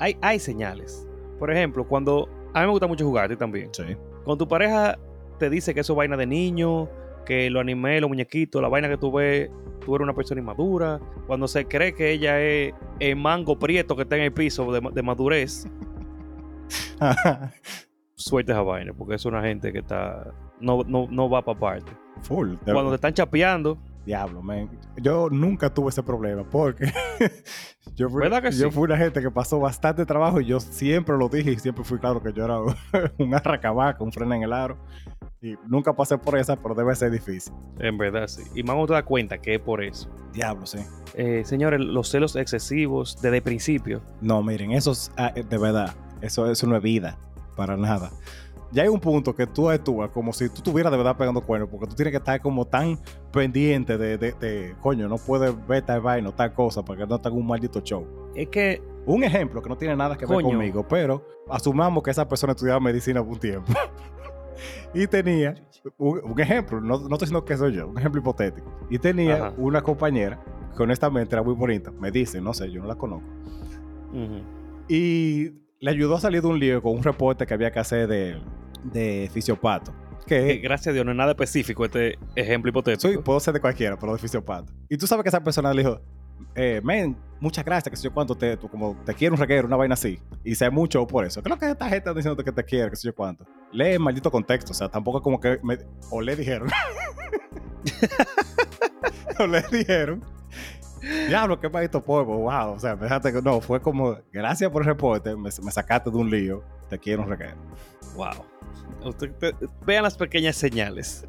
[SPEAKER 1] Hay, hay señales. Por ejemplo, cuando... A mí me gusta mucho jugar, a ti también.
[SPEAKER 2] Sí.
[SPEAKER 1] Cuando tu pareja te dice que eso es vaina de niño, que lo anime, los muñequitos, la vaina que tú ves, tú eres una persona inmadura. Cuando se cree que ella es el mango prieto que está en el piso de, ma- de madurez, suelta esa vaina, porque es una gente que está... No, no, no va para parte.
[SPEAKER 2] full.
[SPEAKER 1] Cuando te están chapeando,
[SPEAKER 2] Diablo, man. Yo nunca tuve ese problema porque yo, fui,
[SPEAKER 1] ¿Verdad que
[SPEAKER 2] yo
[SPEAKER 1] sí?
[SPEAKER 2] fui una gente que pasó bastante trabajo y yo siempre lo dije y siempre fui claro que yo era un arracabaca, un freno en el aro. Y nunca pasé por esa, pero debe ser difícil.
[SPEAKER 1] en verdad sí. Y más uno te da cuenta que es por eso.
[SPEAKER 2] Diablo, sí.
[SPEAKER 1] Eh, señores, los celos excesivos desde el principio.
[SPEAKER 2] No, miren, eso es ah, de verdad. Eso, eso no es vida, para nada. Ya hay un punto que tú actúas como si tú estuvieras de verdad pegando cuernos, porque tú tienes que estar como tan pendiente de, de, de, coño, no puedes ver tal vaina tal cosa, porque no tenga un maldito show.
[SPEAKER 1] Es que
[SPEAKER 2] Un ejemplo que no tiene nada que ver
[SPEAKER 1] Coño.
[SPEAKER 2] conmigo, pero asumamos que esa persona estudiaba medicina por un tiempo. y tenía un, un ejemplo, no, no estoy diciendo que soy yo, un ejemplo hipotético. Y tenía
[SPEAKER 1] Ajá.
[SPEAKER 2] una compañera que honestamente era muy bonita. Me dice, no sé, yo no la conozco.
[SPEAKER 1] Ujú.
[SPEAKER 2] Y le ayudó a salir de un lío con un reporte que había que hacer de, de fisiopato.
[SPEAKER 1] Que, gracias a Dios no es nada específico este ejemplo hipotético.
[SPEAKER 2] soy, puedo ser de cualquiera, pero de fisiopato. Y tú sabes que esa persona le dijo, eh, men, muchas gracias, que sé yo cuánto te, tú como te quiero un reguero, una vaina así. Y sé mucho por eso. ¿Qué es lo que esta gente está diciendo que te quiere, que sé yo cuánto? Lee el maldito contexto, o sea, tampoco es como que me, o le dijeron. o le dijeron. Diablo, qué maldito polvo, wow. O sea, fíjate que no, fue como, gracias por el reporte, me, me sacaste de un lío, te quiero un reguero.
[SPEAKER 1] Wow. Usted- te- vean las pequeñas señales.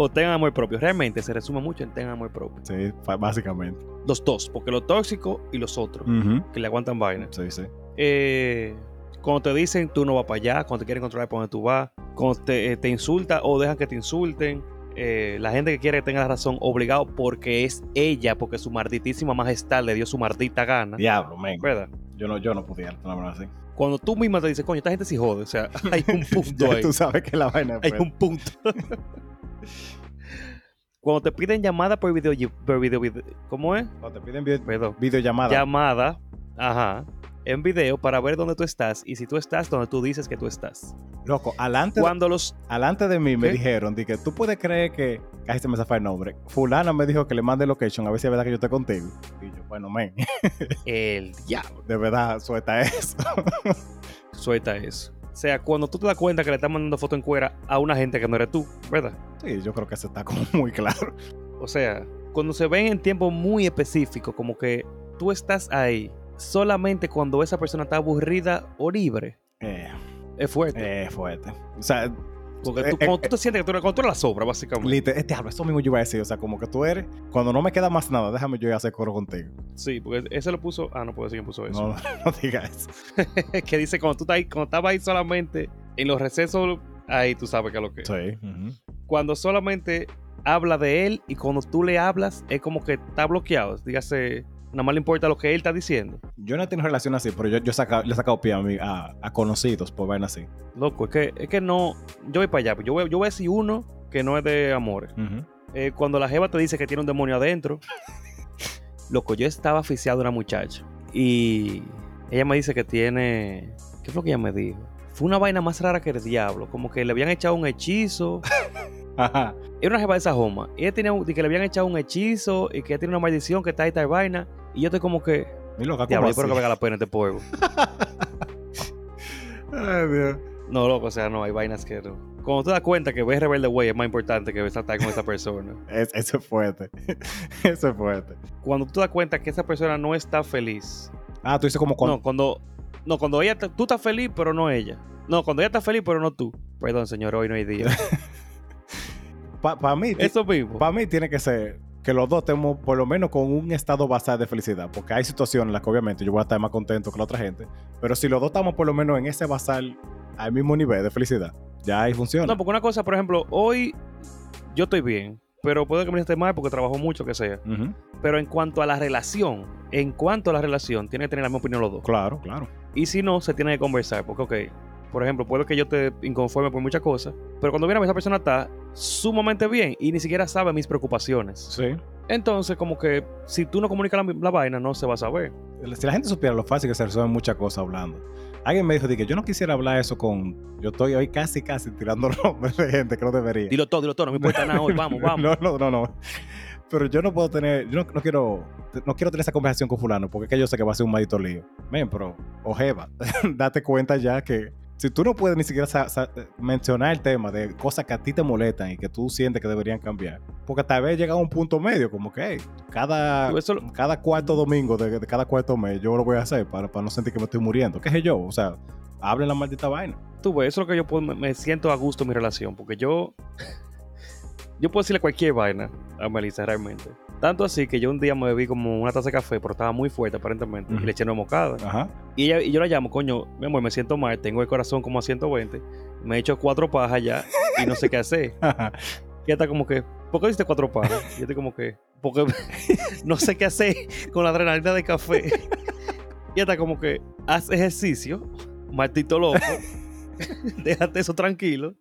[SPEAKER 1] O tengan amor propio. Realmente se resume mucho en tengan amor propio.
[SPEAKER 2] Sí, básicamente.
[SPEAKER 1] Los dos, porque los tóxicos y los otros, que le aguantan vaina.
[SPEAKER 2] Sí, sí.
[SPEAKER 1] Eh, cuando te dicen tú no vas para allá, cuando te quieren controlar por donde tú vas, cuando te, eh, te insulta o dejan que te insulten, eh, la gente que quiere que tenga la razón obligado porque es ella, porque su marditísima majestad le dio su maldita gana,
[SPEAKER 2] Diablo, men.
[SPEAKER 1] ¿verdad?
[SPEAKER 2] Yo no, yo no podía así.
[SPEAKER 1] Cuando tú misma te dices, coño, esta gente sí jode, o sea, hay un punto
[SPEAKER 2] Ya
[SPEAKER 1] ahí.
[SPEAKER 2] tú sabes que la vaina
[SPEAKER 1] Hay un punto. Cuando te piden llamada por video, por video, video- ¿cómo es?
[SPEAKER 2] cuando te piden vi-
[SPEAKER 1] Perdón.
[SPEAKER 2] videollamada.
[SPEAKER 1] Llamada, ajá, en video para ver dónde tú estás y si tú estás donde tú dices que tú estás.
[SPEAKER 2] Loco, alante,
[SPEAKER 1] Cuando los
[SPEAKER 2] alante de mí me dijeron, di que tú puedes creer que, casi se me zafa el nombre, fulana me dijo que le mande location a ver si es verdad que yo estoy contigo. Y yo, bueno, men,
[SPEAKER 1] el diablo
[SPEAKER 2] de verdad, suelta eso.
[SPEAKER 1] suelta eso. O sea, cuando tú te das cuenta que le estás mandando foto en cuera a una gente que no eres tú, ¿verdad?
[SPEAKER 2] sí, yo creo que eso está como muy claro.
[SPEAKER 1] O sea, cuando se ven en tiempo muy específico, como que tú estás ahí solamente cuando esa persona está aburrida o libre,
[SPEAKER 2] Eh,
[SPEAKER 1] es fuerte.
[SPEAKER 2] eh, fuerte. O sea,
[SPEAKER 1] Porque
[SPEAKER 2] eh,
[SPEAKER 1] tú,
[SPEAKER 2] eh,
[SPEAKER 1] cuando tú te sientes que tú eres, cuando tú eres la sobra, básicamente.
[SPEAKER 2] lite- este eso mismo yo iba a decir. O sea, como que tú eres, cuando no me queda más nada, déjame yo ir a hacer coro contigo.
[SPEAKER 1] Sí, porque ese lo puso. Ah, no puedo decir quién puso eso.
[SPEAKER 2] No, no digas eso.
[SPEAKER 1] que dice cuando tú estás ahí, cuando estabas ahí solamente en los recesos, ahí tú sabes que es lo que es.
[SPEAKER 2] Sí.
[SPEAKER 1] Cuando solamente habla de él y cuando tú le hablas, es como que está bloqueado. Dígase, nada más le importa lo que él está diciendo.
[SPEAKER 2] Yo no tengo relación así, pero yo, yo he sacado- le he sacado pie a, mí- a, a conocidos por vaina así.
[SPEAKER 1] Loco, es que, es que no. Yo voy para allá. Yo voy, yo voy a decir uno que no es de amores. Eh, cuando la jeva te dice que tiene un demonio adentro. Loco, yo estaba aficiado a una muchacha. Y ella me dice que tiene. ¿Qué fue lo que ella me dijo? Fue una vaina más rara que el diablo. Como que le habían echado un hechizo.
[SPEAKER 2] Ajá.
[SPEAKER 1] Era una jeva de esa joma. Y ella tenía un- y que le habían echado un hechizo. Y que ella tiene una maldición que está ahí, tal vaina. Y yo estoy como que.
[SPEAKER 2] Mi loca, ¿cómo
[SPEAKER 1] Diablo, yo espero que valga la pena este pueblo.
[SPEAKER 2] Ay, Dios.
[SPEAKER 1] No, loco, o sea, no, hay vainas que no. Cuando te das cuenta que ves Rebelde Way es más importante que estar con esa persona.
[SPEAKER 2] Es- eso es fuerte. eso es fuerte.
[SPEAKER 1] Cuando tú te das cuenta que esa persona no está feliz.
[SPEAKER 2] Ah, tú dices como cuando...
[SPEAKER 1] No, cuando. No, cuando ella. Tú estás feliz, pero no ella. No, cuando ella está feliz, pero no tú. Perdón, señor, hoy no hay día.
[SPEAKER 2] Para mí,
[SPEAKER 1] Eso mismo.
[SPEAKER 2] pa' mí tiene que ser que los dos estemos por lo menos con un estado basado de felicidad. Porque hay situaciones en las que obviamente yo voy a estar más contento que la otra gente. Pero si los dos estamos por lo menos en ese basal al mismo nivel de felicidad, ya ahí funciona.
[SPEAKER 1] No, porque una cosa, por ejemplo, hoy yo estoy bien, pero puede que me esté mal porque trabajo mucho, que sea. Pero en cuanto a la relación, en cuanto a la relación, tiene que tener la misma opinión los dos.
[SPEAKER 2] Claro, claro.
[SPEAKER 1] Y si no, se tiene que conversar. Porque, ok, por ejemplo, puede que yo te inconforme por muchas cosas, pero cuando viene esa persona está sumamente bien y ni siquiera sabe mis preocupaciones.
[SPEAKER 2] Sí.
[SPEAKER 1] Entonces, como que si tú no comunicas la, la vaina, no se va a saber.
[SPEAKER 2] Si la gente supiera lo fácil que se resuelven muchas cosas hablando. Alguien me dijo de que yo no quisiera hablar eso con... Yo estoy hoy casi, casi tirando nombres de gente que no debería.
[SPEAKER 1] Dilo todo, dilo todo, no me importa nada hoy, vamos, vamos.
[SPEAKER 2] No, no, no, no. Pero yo no puedo tener, yo no, no quiero, no quiero tener esa conversación con fulano porque es que yo sé que va a ser un maldito lío. Men, pero, ojeva, date cuenta ya que si tú no puedes ni siquiera sa- mencionar el tema de cosas que a ti te molestan y que tú sientes que deberían cambiar, porque tal vez llega a un punto medio, como que hey, cada,
[SPEAKER 1] lo-
[SPEAKER 2] cada cuarto domingo de, de cada cuarto mes yo lo voy a hacer para, para no sentir que me estoy muriendo. ¿Qué sé yo? O sea, hablen la maldita vaina.
[SPEAKER 1] Tú ves, eso es lo que yo puedo- me, me siento a gusto en mi relación, porque yo, yo puedo decirle cualquier vaina a Melissa realmente. Tanto así que yo un día me bebí como una taza de café, pero estaba muy fuerte aparentemente,
[SPEAKER 2] Ujú.
[SPEAKER 1] y le eché una mocada.
[SPEAKER 2] Ajá.
[SPEAKER 1] Y, ella, y yo la llamo, coño, mi amor, me siento mal, tengo el corazón como a 120, me he hecho cuatro pajas ya y no sé qué hacer. Y ella está como que, ¿por qué diste cuatro pajas? Y yo estoy como que, porque no sé qué hacer con la adrenalina de café. Y hasta como que haz ejercicio, maldito loco. Déjate eso tranquilo.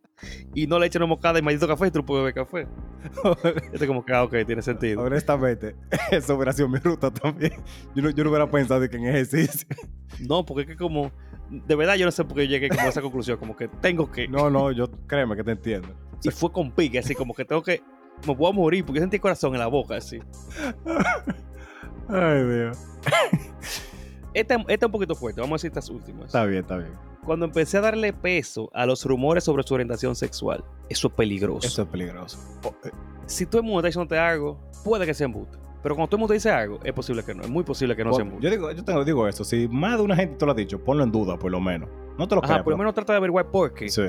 [SPEAKER 1] Y no le eches una mocada y maldito café y tú no puedes beber café. Este como que, ah, ok, tiene sentido.
[SPEAKER 2] Honestamente, eso hubiera sido mi ruta también. Yo no, yo no hubiera pensado de que en ejercicio.
[SPEAKER 1] No, porque es que como... De verdad yo no sé por qué llegué como a esa conclusión. Como que tengo que...
[SPEAKER 2] No, no, yo créeme que te entiendo.
[SPEAKER 1] Y fue con pique, así como que tengo que... Me voy a morir porque yo sentí el corazón en la boca, así.
[SPEAKER 2] Ay, Dios.
[SPEAKER 1] Esta, esta es un poquito fuerte, vamos a decir estas últimas.
[SPEAKER 2] Está bien, está bien.
[SPEAKER 1] Cuando empecé a darle peso a los rumores sobre su orientación sexual, eso es peligroso.
[SPEAKER 2] Eso es peligroso. Eh,
[SPEAKER 1] Si todo el mundo está diciéndote algo, puede que sea embuste. Pero cuando todo el mundo dice algo, es posible que no. Es muy posible que no sea
[SPEAKER 2] pon-
[SPEAKER 1] embuste.
[SPEAKER 2] yo digo, yo tengo, digo eso. Si más de una gente te lo ha dicho, ponlo en duda, por lo menos. No te lo
[SPEAKER 1] Ajá,
[SPEAKER 2] creas.
[SPEAKER 1] por lo menos trata de averiguar por qué.
[SPEAKER 2] Sí.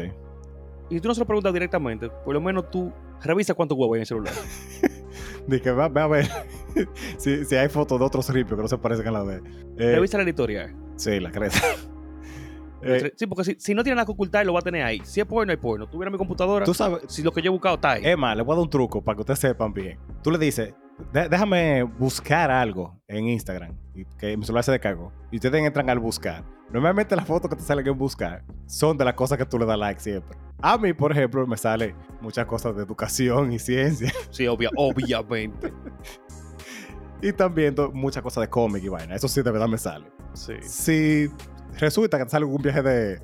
[SPEAKER 1] Y si tú no se lo preguntas directamente, por lo menos tú revisa cuántos huevos hay en el celular.
[SPEAKER 2] Dije, ve, ve a ver si, si hay fotos de otros ripios que no se parecen a la de. Eh,
[SPEAKER 1] revisa la editorial.
[SPEAKER 2] sí, la creta. Eh,
[SPEAKER 1] sí, porque si, si no tiene nada que ocultar, lo va a tener ahí. Si es porno, hay porno. Tuviera mi computadora,
[SPEAKER 2] tú sabes,
[SPEAKER 1] si lo que yo he buscado está ahí.
[SPEAKER 2] Es más, le voy a dar un truco para que ustedes sepan bien. Tú le dices, "Dé- déjame buscar algo en Instagram, que mi celular se descargó. Y ustedes entran al buscar. Normalmente las fotos que te salen en buscar son de las cosas que tú le das like siempre. A mí, por ejemplo, me sale muchas cosas de educación y ciencia.
[SPEAKER 1] Sí, obvia- obviamente.
[SPEAKER 2] Y también muchas cosas de cómic y vaina. Eso sí, de verdad me sale.
[SPEAKER 1] Sí.
[SPEAKER 2] Si resulta que te sale algún viaje de, de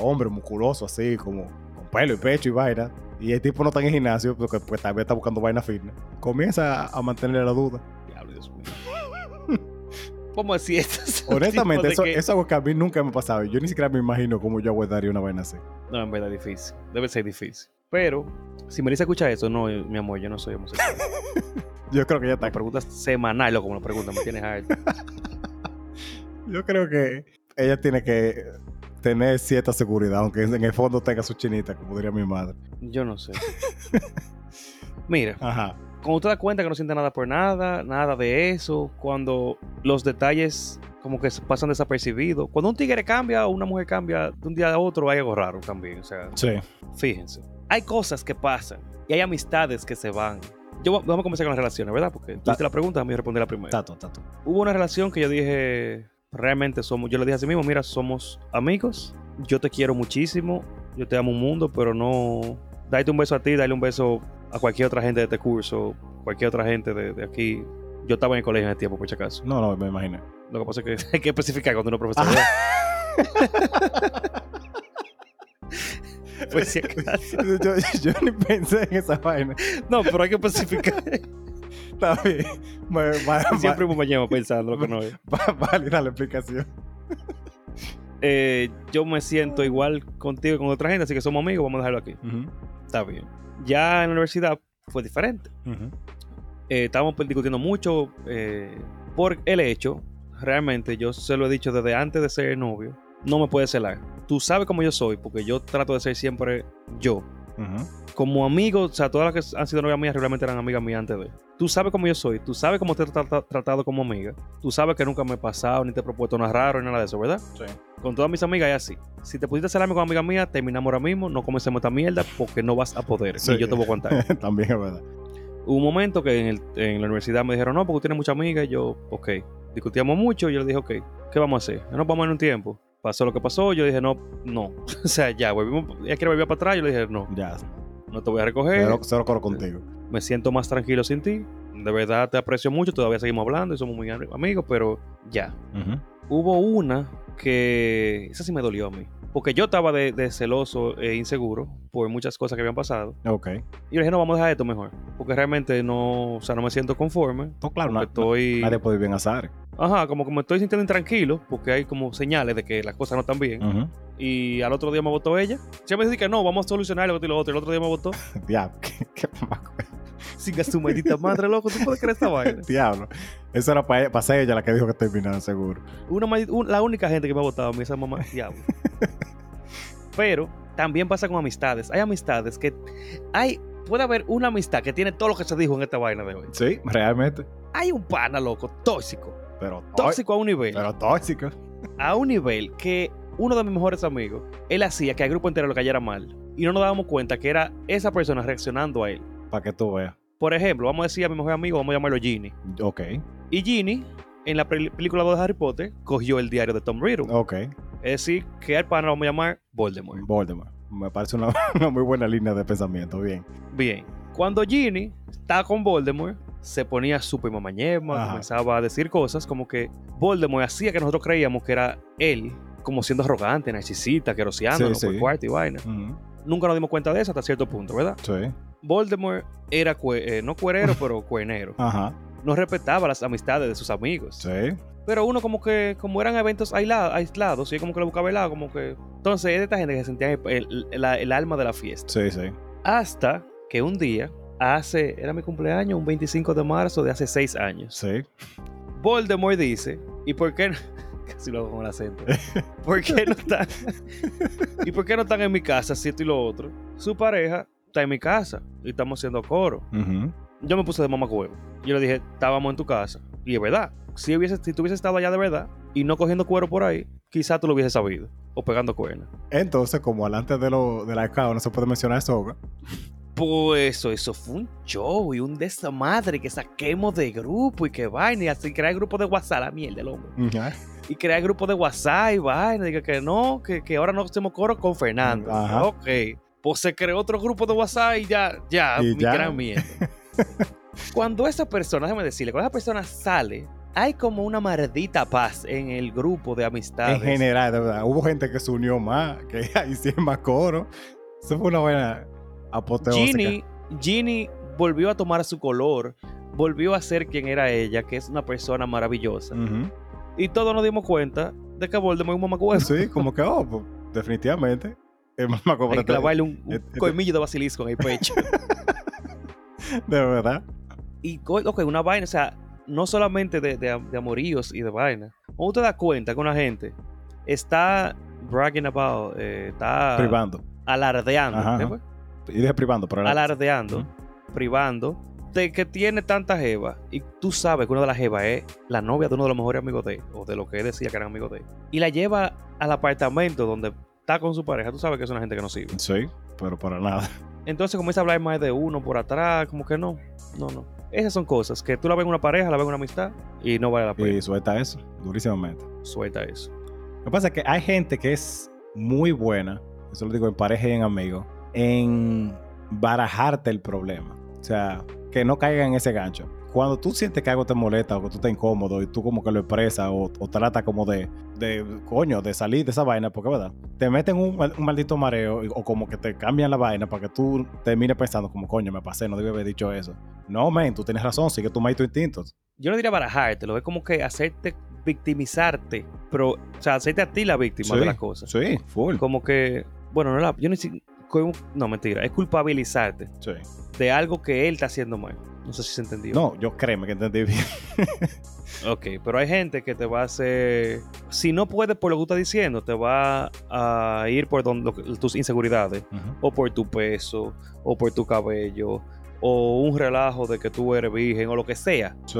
[SPEAKER 2] hombre musculoso, así, como con pelo y pecho y vaina, y el tipo no está en el gimnasio, porque pues tal vez está buscando vaina fitness, comienza a mantener la duda.
[SPEAKER 1] Diablo, Dios mío. ¿Cómo decir esto?
[SPEAKER 2] Honestamente, eso,
[SPEAKER 1] que-
[SPEAKER 2] eso es algo que a mí nunca me ha pasado. Yo ni siquiera me imagino cómo yo aguantaría una vaina así.
[SPEAKER 1] No, en verdad es difícil. Debe ser difícil. Pero, si Melissa escucha eso, no, mi amor, yo no soy homosexual.
[SPEAKER 2] Yo creo que ya está.
[SPEAKER 1] Preguntas semanal, como lo preguntas, me tienes harto.
[SPEAKER 2] Yo creo que ella tiene que tener cierta seguridad, aunque en el fondo tenga su chinita, como diría mi madre.
[SPEAKER 1] Yo no sé. Mira,
[SPEAKER 2] Ajá.
[SPEAKER 1] cuando te das cuenta que no sientes nada por nada, nada de eso, cuando los detalles como que pasan desapercibidos, cuando un tigre cambia o una mujer cambia de un día a otro, hay algo raro también. O sea,
[SPEAKER 2] Sí.
[SPEAKER 1] fíjense. Hay cosas que pasan y hay amistades que se van. Yo va- vamos a comenzar con las relaciones, ¿verdad? Porque tú hiciste la pregunta, a mí responder la primera.
[SPEAKER 2] Tato, tato.
[SPEAKER 1] Hubo una relación que yo dije, realmente somos, yo le dije a sí mismo, mira, somos amigos, yo te quiero muchísimo, yo te amo un mundo, pero no, darte un beso a ti, darle un beso a cualquier otra gente de este curso, cualquier otra gente de, de aquí. Yo estaba en el colegio en ese tiempo, por si acaso.
[SPEAKER 2] No, no, me imaginé.
[SPEAKER 1] Lo que pasa es que hay que especificar cuando uno es profesor. ¿verdad? Por si acaso.
[SPEAKER 2] yo, yo ni pensé en esa vaina.
[SPEAKER 1] No, pero hay que especificar.
[SPEAKER 2] Está bien.
[SPEAKER 1] Siempre me llevo pensando lo que no es.
[SPEAKER 2] va- válida la explicación.
[SPEAKER 1] Eh, yo me siento igual contigo y con otra gente, así que somos amigos, vamos a dejarlo aquí. Está bien. Ya en la universidad fue diferente. Eh, estábamos pues, discutiendo mucho eh, por el hecho, realmente yo se lo he dicho desde antes de ser novio, no me puedes celar. Tú sabes cómo yo soy, porque yo trato de ser siempre yo. Como amigo, o sea, todas las que han sido novias mías realmente eran amigas mías antes de. Tú sabes cómo yo soy, tú sabes cómo te he trata- tratado como amiga, tú sabes que nunca me he pasado ni te he propuesto nada raro ni nada de eso, ¿verdad?
[SPEAKER 2] Sí.
[SPEAKER 1] Con todas mis amigas es así. Si te pusiste a celarme con amiga mía, terminamos ahora mismo, no comencemos esta mierda porque no vas a poder.
[SPEAKER 2] Sí.
[SPEAKER 1] Y yo te voy a contar.
[SPEAKER 2] También es verdad.
[SPEAKER 1] Hubo un momento que en, el- en la universidad me dijeron, no, porque tú tienes muchas amigas. Y yo, ok. Discutíamos mucho. Y yo le dije, ok, ¿qué vamos a hacer? No nos vamos en un tiempo. Pasó lo que pasó. Yo dije, no, no. o sea, ya, volvimos. Ella quiere volver para atrás. Yo le dije, no,
[SPEAKER 2] Ya.
[SPEAKER 1] no te voy a recoger.
[SPEAKER 2] Cero, cero coro contigo.
[SPEAKER 1] Me siento más tranquilo sin ti. De verdad te aprecio mucho. Todavía seguimos hablando y somos muy am- amigos, pero ya. Hubo una que. Esa sí me dolió a mí. Porque yo estaba de, de celoso e inseguro por muchas cosas que habían pasado.
[SPEAKER 2] Ok.
[SPEAKER 1] Y yo le dije, no, vamos a dejar esto mejor. Porque realmente no, o sea, no me siento conforme.
[SPEAKER 2] No, claro, na-
[SPEAKER 1] estoy.
[SPEAKER 2] nadie puede vivir en azar.
[SPEAKER 1] Ajá, como que me estoy sintiendo intranquilo. Porque hay como señales de que las cosas no están bien. Y al otro día me votó ella. Siempre dice que no, vamos a solucionar lo otro y lo otro. Y el otro día me votó.
[SPEAKER 2] Diablo. Qué, qué.
[SPEAKER 1] Sin su maldita madre, loco. ¿Tú puedes creer esta vaina?
[SPEAKER 2] Diablo. Eso era para pa ella la que dijo que terminaron seguro.
[SPEAKER 1] Una, un- la única gente que me ha votado a mí, esa mamá, diablo. Pero también pasa con amistades. Hay amistades que. Hay. Puede haber una amistad que tiene todo lo que se dijo en esta vaina de hoy.
[SPEAKER 2] Sí, realmente.
[SPEAKER 1] Hay un pana, loco, tóxico.
[SPEAKER 2] Pero
[SPEAKER 1] Tóxico a un nivel.
[SPEAKER 2] Pero tóxico.
[SPEAKER 1] A un nivel que uno de mis mejores amigos, él hacía que al grupo entero lo cayera mal. Y no nos dábamos cuenta que era esa persona reaccionando a él.
[SPEAKER 2] Para que tú veas.
[SPEAKER 1] Por ejemplo, vamos a decir a mi mejor amigo, vamos a llamarlo Ginny.
[SPEAKER 2] Ok.
[SPEAKER 1] Y Ginny en la pel- película de Harry Potter, cogió el diario de Tom Riddle.
[SPEAKER 2] Ok.
[SPEAKER 1] Es decir, que al pana lo vamos a llamar Voldemort.
[SPEAKER 2] Voldemort. Me parece una, una muy buena línea de pensamiento. Bien.
[SPEAKER 1] Bien. Cuando Ginny está con Voldemort, se ponía súper mamañema,
[SPEAKER 2] Ajá.
[SPEAKER 1] comenzaba a decir cosas como que Voldemort hacía que nosotros creíamos que era él, como siendo arrogante, narcisista, queroseando
[SPEAKER 2] Sí, sí.
[SPEAKER 1] cuarto y vaina. Nunca nos dimos cuenta de eso hasta cierto punto, ¿verdad?
[SPEAKER 2] Sí.
[SPEAKER 1] Voldemort era, cue- eh, no cuerero, pero cuernero.
[SPEAKER 2] Ajá.
[SPEAKER 1] No respetaba las amistades de sus amigos.
[SPEAKER 2] Sí.
[SPEAKER 1] Pero uno como que, como eran eventos aisla- aislados, y como que le buscaba el lado, como que... Entonces es de esta gente que sentía el- el alma de la fiesta.
[SPEAKER 2] Sí, sí.
[SPEAKER 1] Hasta que un día, hace, era mi cumpleaños, un 25 de marzo de hace seis años,
[SPEAKER 2] Sí.
[SPEAKER 1] Voldemort dice, ¿y por qué no? Casi lo hago con el acento. ¿Por qué no están? ¿Y por qué no están en mi casa, si esto y lo otro? Su pareja está en mi casa y estamos haciendo coro. Yo me puse de mamá huevo. Yo le dije, estábamos en tu casa. Y es verdad. Si, hubiese, si tú hubieses estado allá de verdad y no cogiendo cuero por ahí, quizá tú lo hubieses sabido. O pegando cuernos.
[SPEAKER 2] Entonces, como alante de, lo, de la CAO no se puede mencionar soga.
[SPEAKER 1] Pues eso, eso fue un show y un desmadre que saquemos de grupo y que vaina. Y así crear grupo de WhatsApp, la mierda, el hombre.
[SPEAKER 2] Ujú.
[SPEAKER 1] Y crear grupo de WhatsApp y vaina. Diga que no, que, que ahora no hacemos coro con Fernando.
[SPEAKER 2] Ajá.
[SPEAKER 1] Ok. Pues se creó otro grupo de WhatsApp y ya, ya,
[SPEAKER 2] Y
[SPEAKER 1] mi
[SPEAKER 2] ya.
[SPEAKER 1] gran mierda. cuando esa persona, déjame decirle, cuando esa persona sale, hay como una maldita paz en el grupo de amistades.
[SPEAKER 2] En general, de verdad. Hubo gente que se unió más, que hicieron más coro. Eso fue una buena.
[SPEAKER 1] Ginny, Ginny volvió a tomar su color, volvió a ser quien era ella, que es una persona maravillosa. Y todos nos dimos cuenta de que Voldemort es un mamacuevo.
[SPEAKER 2] Sí, como que, oh, pues, definitivamente. Es más
[SPEAKER 1] Hay que clavarle un, un
[SPEAKER 2] este-
[SPEAKER 1] colmillo de basilisco en el pecho.
[SPEAKER 2] De verdad.
[SPEAKER 1] y, ok, una vaina, o sea, no solamente de, de, de amoríos y de vaina. Cuando te das cuenta que una gente está bragging about, eh, está
[SPEAKER 2] Privando.
[SPEAKER 1] alardeando,
[SPEAKER 2] Ajá,
[SPEAKER 1] ¿qué
[SPEAKER 2] ajá. Dije privando, pero
[SPEAKER 1] alardeando, privando de que tiene tanta jeva y tú sabes que una de las jevas es la novia de uno de los mejores amigos de él, o de lo que él decía que eran amigos de él, y la lleva al apartamento donde está con su pareja, tú sabes que es una gente que no sirve.
[SPEAKER 2] Sí, pero para nada.
[SPEAKER 1] Entonces comienza a hablar más de uno por atrás, como que no, no, no. Esas son cosas que tú la ves en una pareja, la ves en una amistad y no vale la pena.
[SPEAKER 2] Y suelta eso, durísimamente.
[SPEAKER 1] Suelta eso.
[SPEAKER 2] Lo que pasa es que hay gente que es muy buena, eso lo digo en pareja y en amigos, en barajarte el problema. O sea, que no caiga en ese gancho. Cuando tú sientes que algo te molesta o que tú estás incómodo y tú como que lo expresas o, o tratas como de, de, coño, de salir de esa vaina, porque verdad, te meten un, un maldito mareo y- o como que te cambian la vaina para que tú termines pensando como, coño, me pasé, no debí haber dicho eso. No, men, tú tienes razón, sigue tu tus instintos.
[SPEAKER 1] Yo no diría barajarte, lo es como que hacerte victimizarte, pero, o sea, hacerte a ti la víctima
[SPEAKER 2] Sí,
[SPEAKER 1] de las cosas.
[SPEAKER 2] Sí, full.
[SPEAKER 1] Como que, bueno, no la, yo ni si- como- no, mentira, es culpabilizarte
[SPEAKER 2] Sí.
[SPEAKER 1] de algo que él está haciendo mal. No sé si se entendió.
[SPEAKER 2] No, yo créeme que entendí bien.
[SPEAKER 1] Ok, pero hay gente que te va a hacer. Si no puedes por lo que tú estás diciendo, te va a ir por donde, lo que- tus inseguridades, o por tu peso, o por tu cabello, o un relajo de que tú eres virgen, o lo que sea.
[SPEAKER 2] Sí.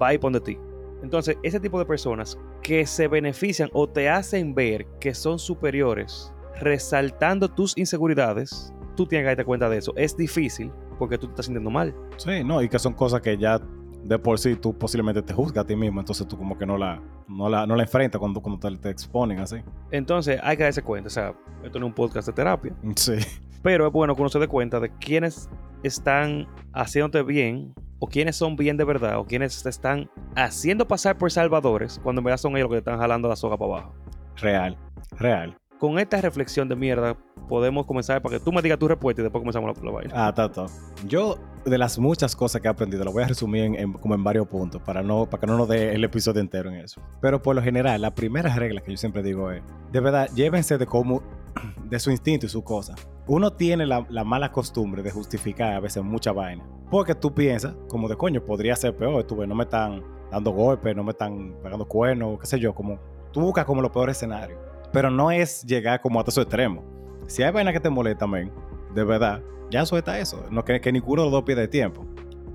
[SPEAKER 1] Va a ir por donde ti. Entonces, ese tipo de personas que se benefician o te hacen ver que son superiores, resaltando tus inseguridades, tú tienes que darte cuenta de eso. Es difícil porque tú te estás sintiendo mal.
[SPEAKER 2] Sí, no, y que son cosas que ya de por sí tú posiblemente te juzgas a ti mismo, entonces tú como que no la, no la, no la enfrentas cuando, cuando te, te exponen así.
[SPEAKER 1] Entonces, hay que darse cuenta. O sea, esto no es un podcast de terapia.
[SPEAKER 2] Sí,
[SPEAKER 1] Pero es bueno que uno se dé cuenta de quiénes están haciéndote bien, o quiénes son bien de verdad, o quiénes te están haciendo pasar por salvadores, cuando en verdad son ellos los que te están jalando la soga para abajo.
[SPEAKER 2] real, real.
[SPEAKER 1] Con esta reflexión de mierda, podemos comenzar para que tú me digas tu respuesta y después comenzamos la, la vaina.
[SPEAKER 2] Ah, tato. Yo, de las muchas cosas que he aprendido, lo voy a resumir en, como en varios puntos, para, no, para que no nos dé el episodio entero en eso. Pero por lo general, la primera regla que yo siempre digo es, de verdad, llévense de cómo, de su instinto y su cosa. Uno tiene la, la mala costumbre de justificar a veces mucha vaina. Porque tú piensas, como de coño, podría ser peor, tú no me están dando golpes, no me están pegando cuernos, qué sé yo, como tú buscas como los peores escenarios. Pero no es llegar como hasta su extremo. Si hay vaina que te molesta, men, de verdad, ya suelta eso. No que, que ninguno de los dos pierde tiempo.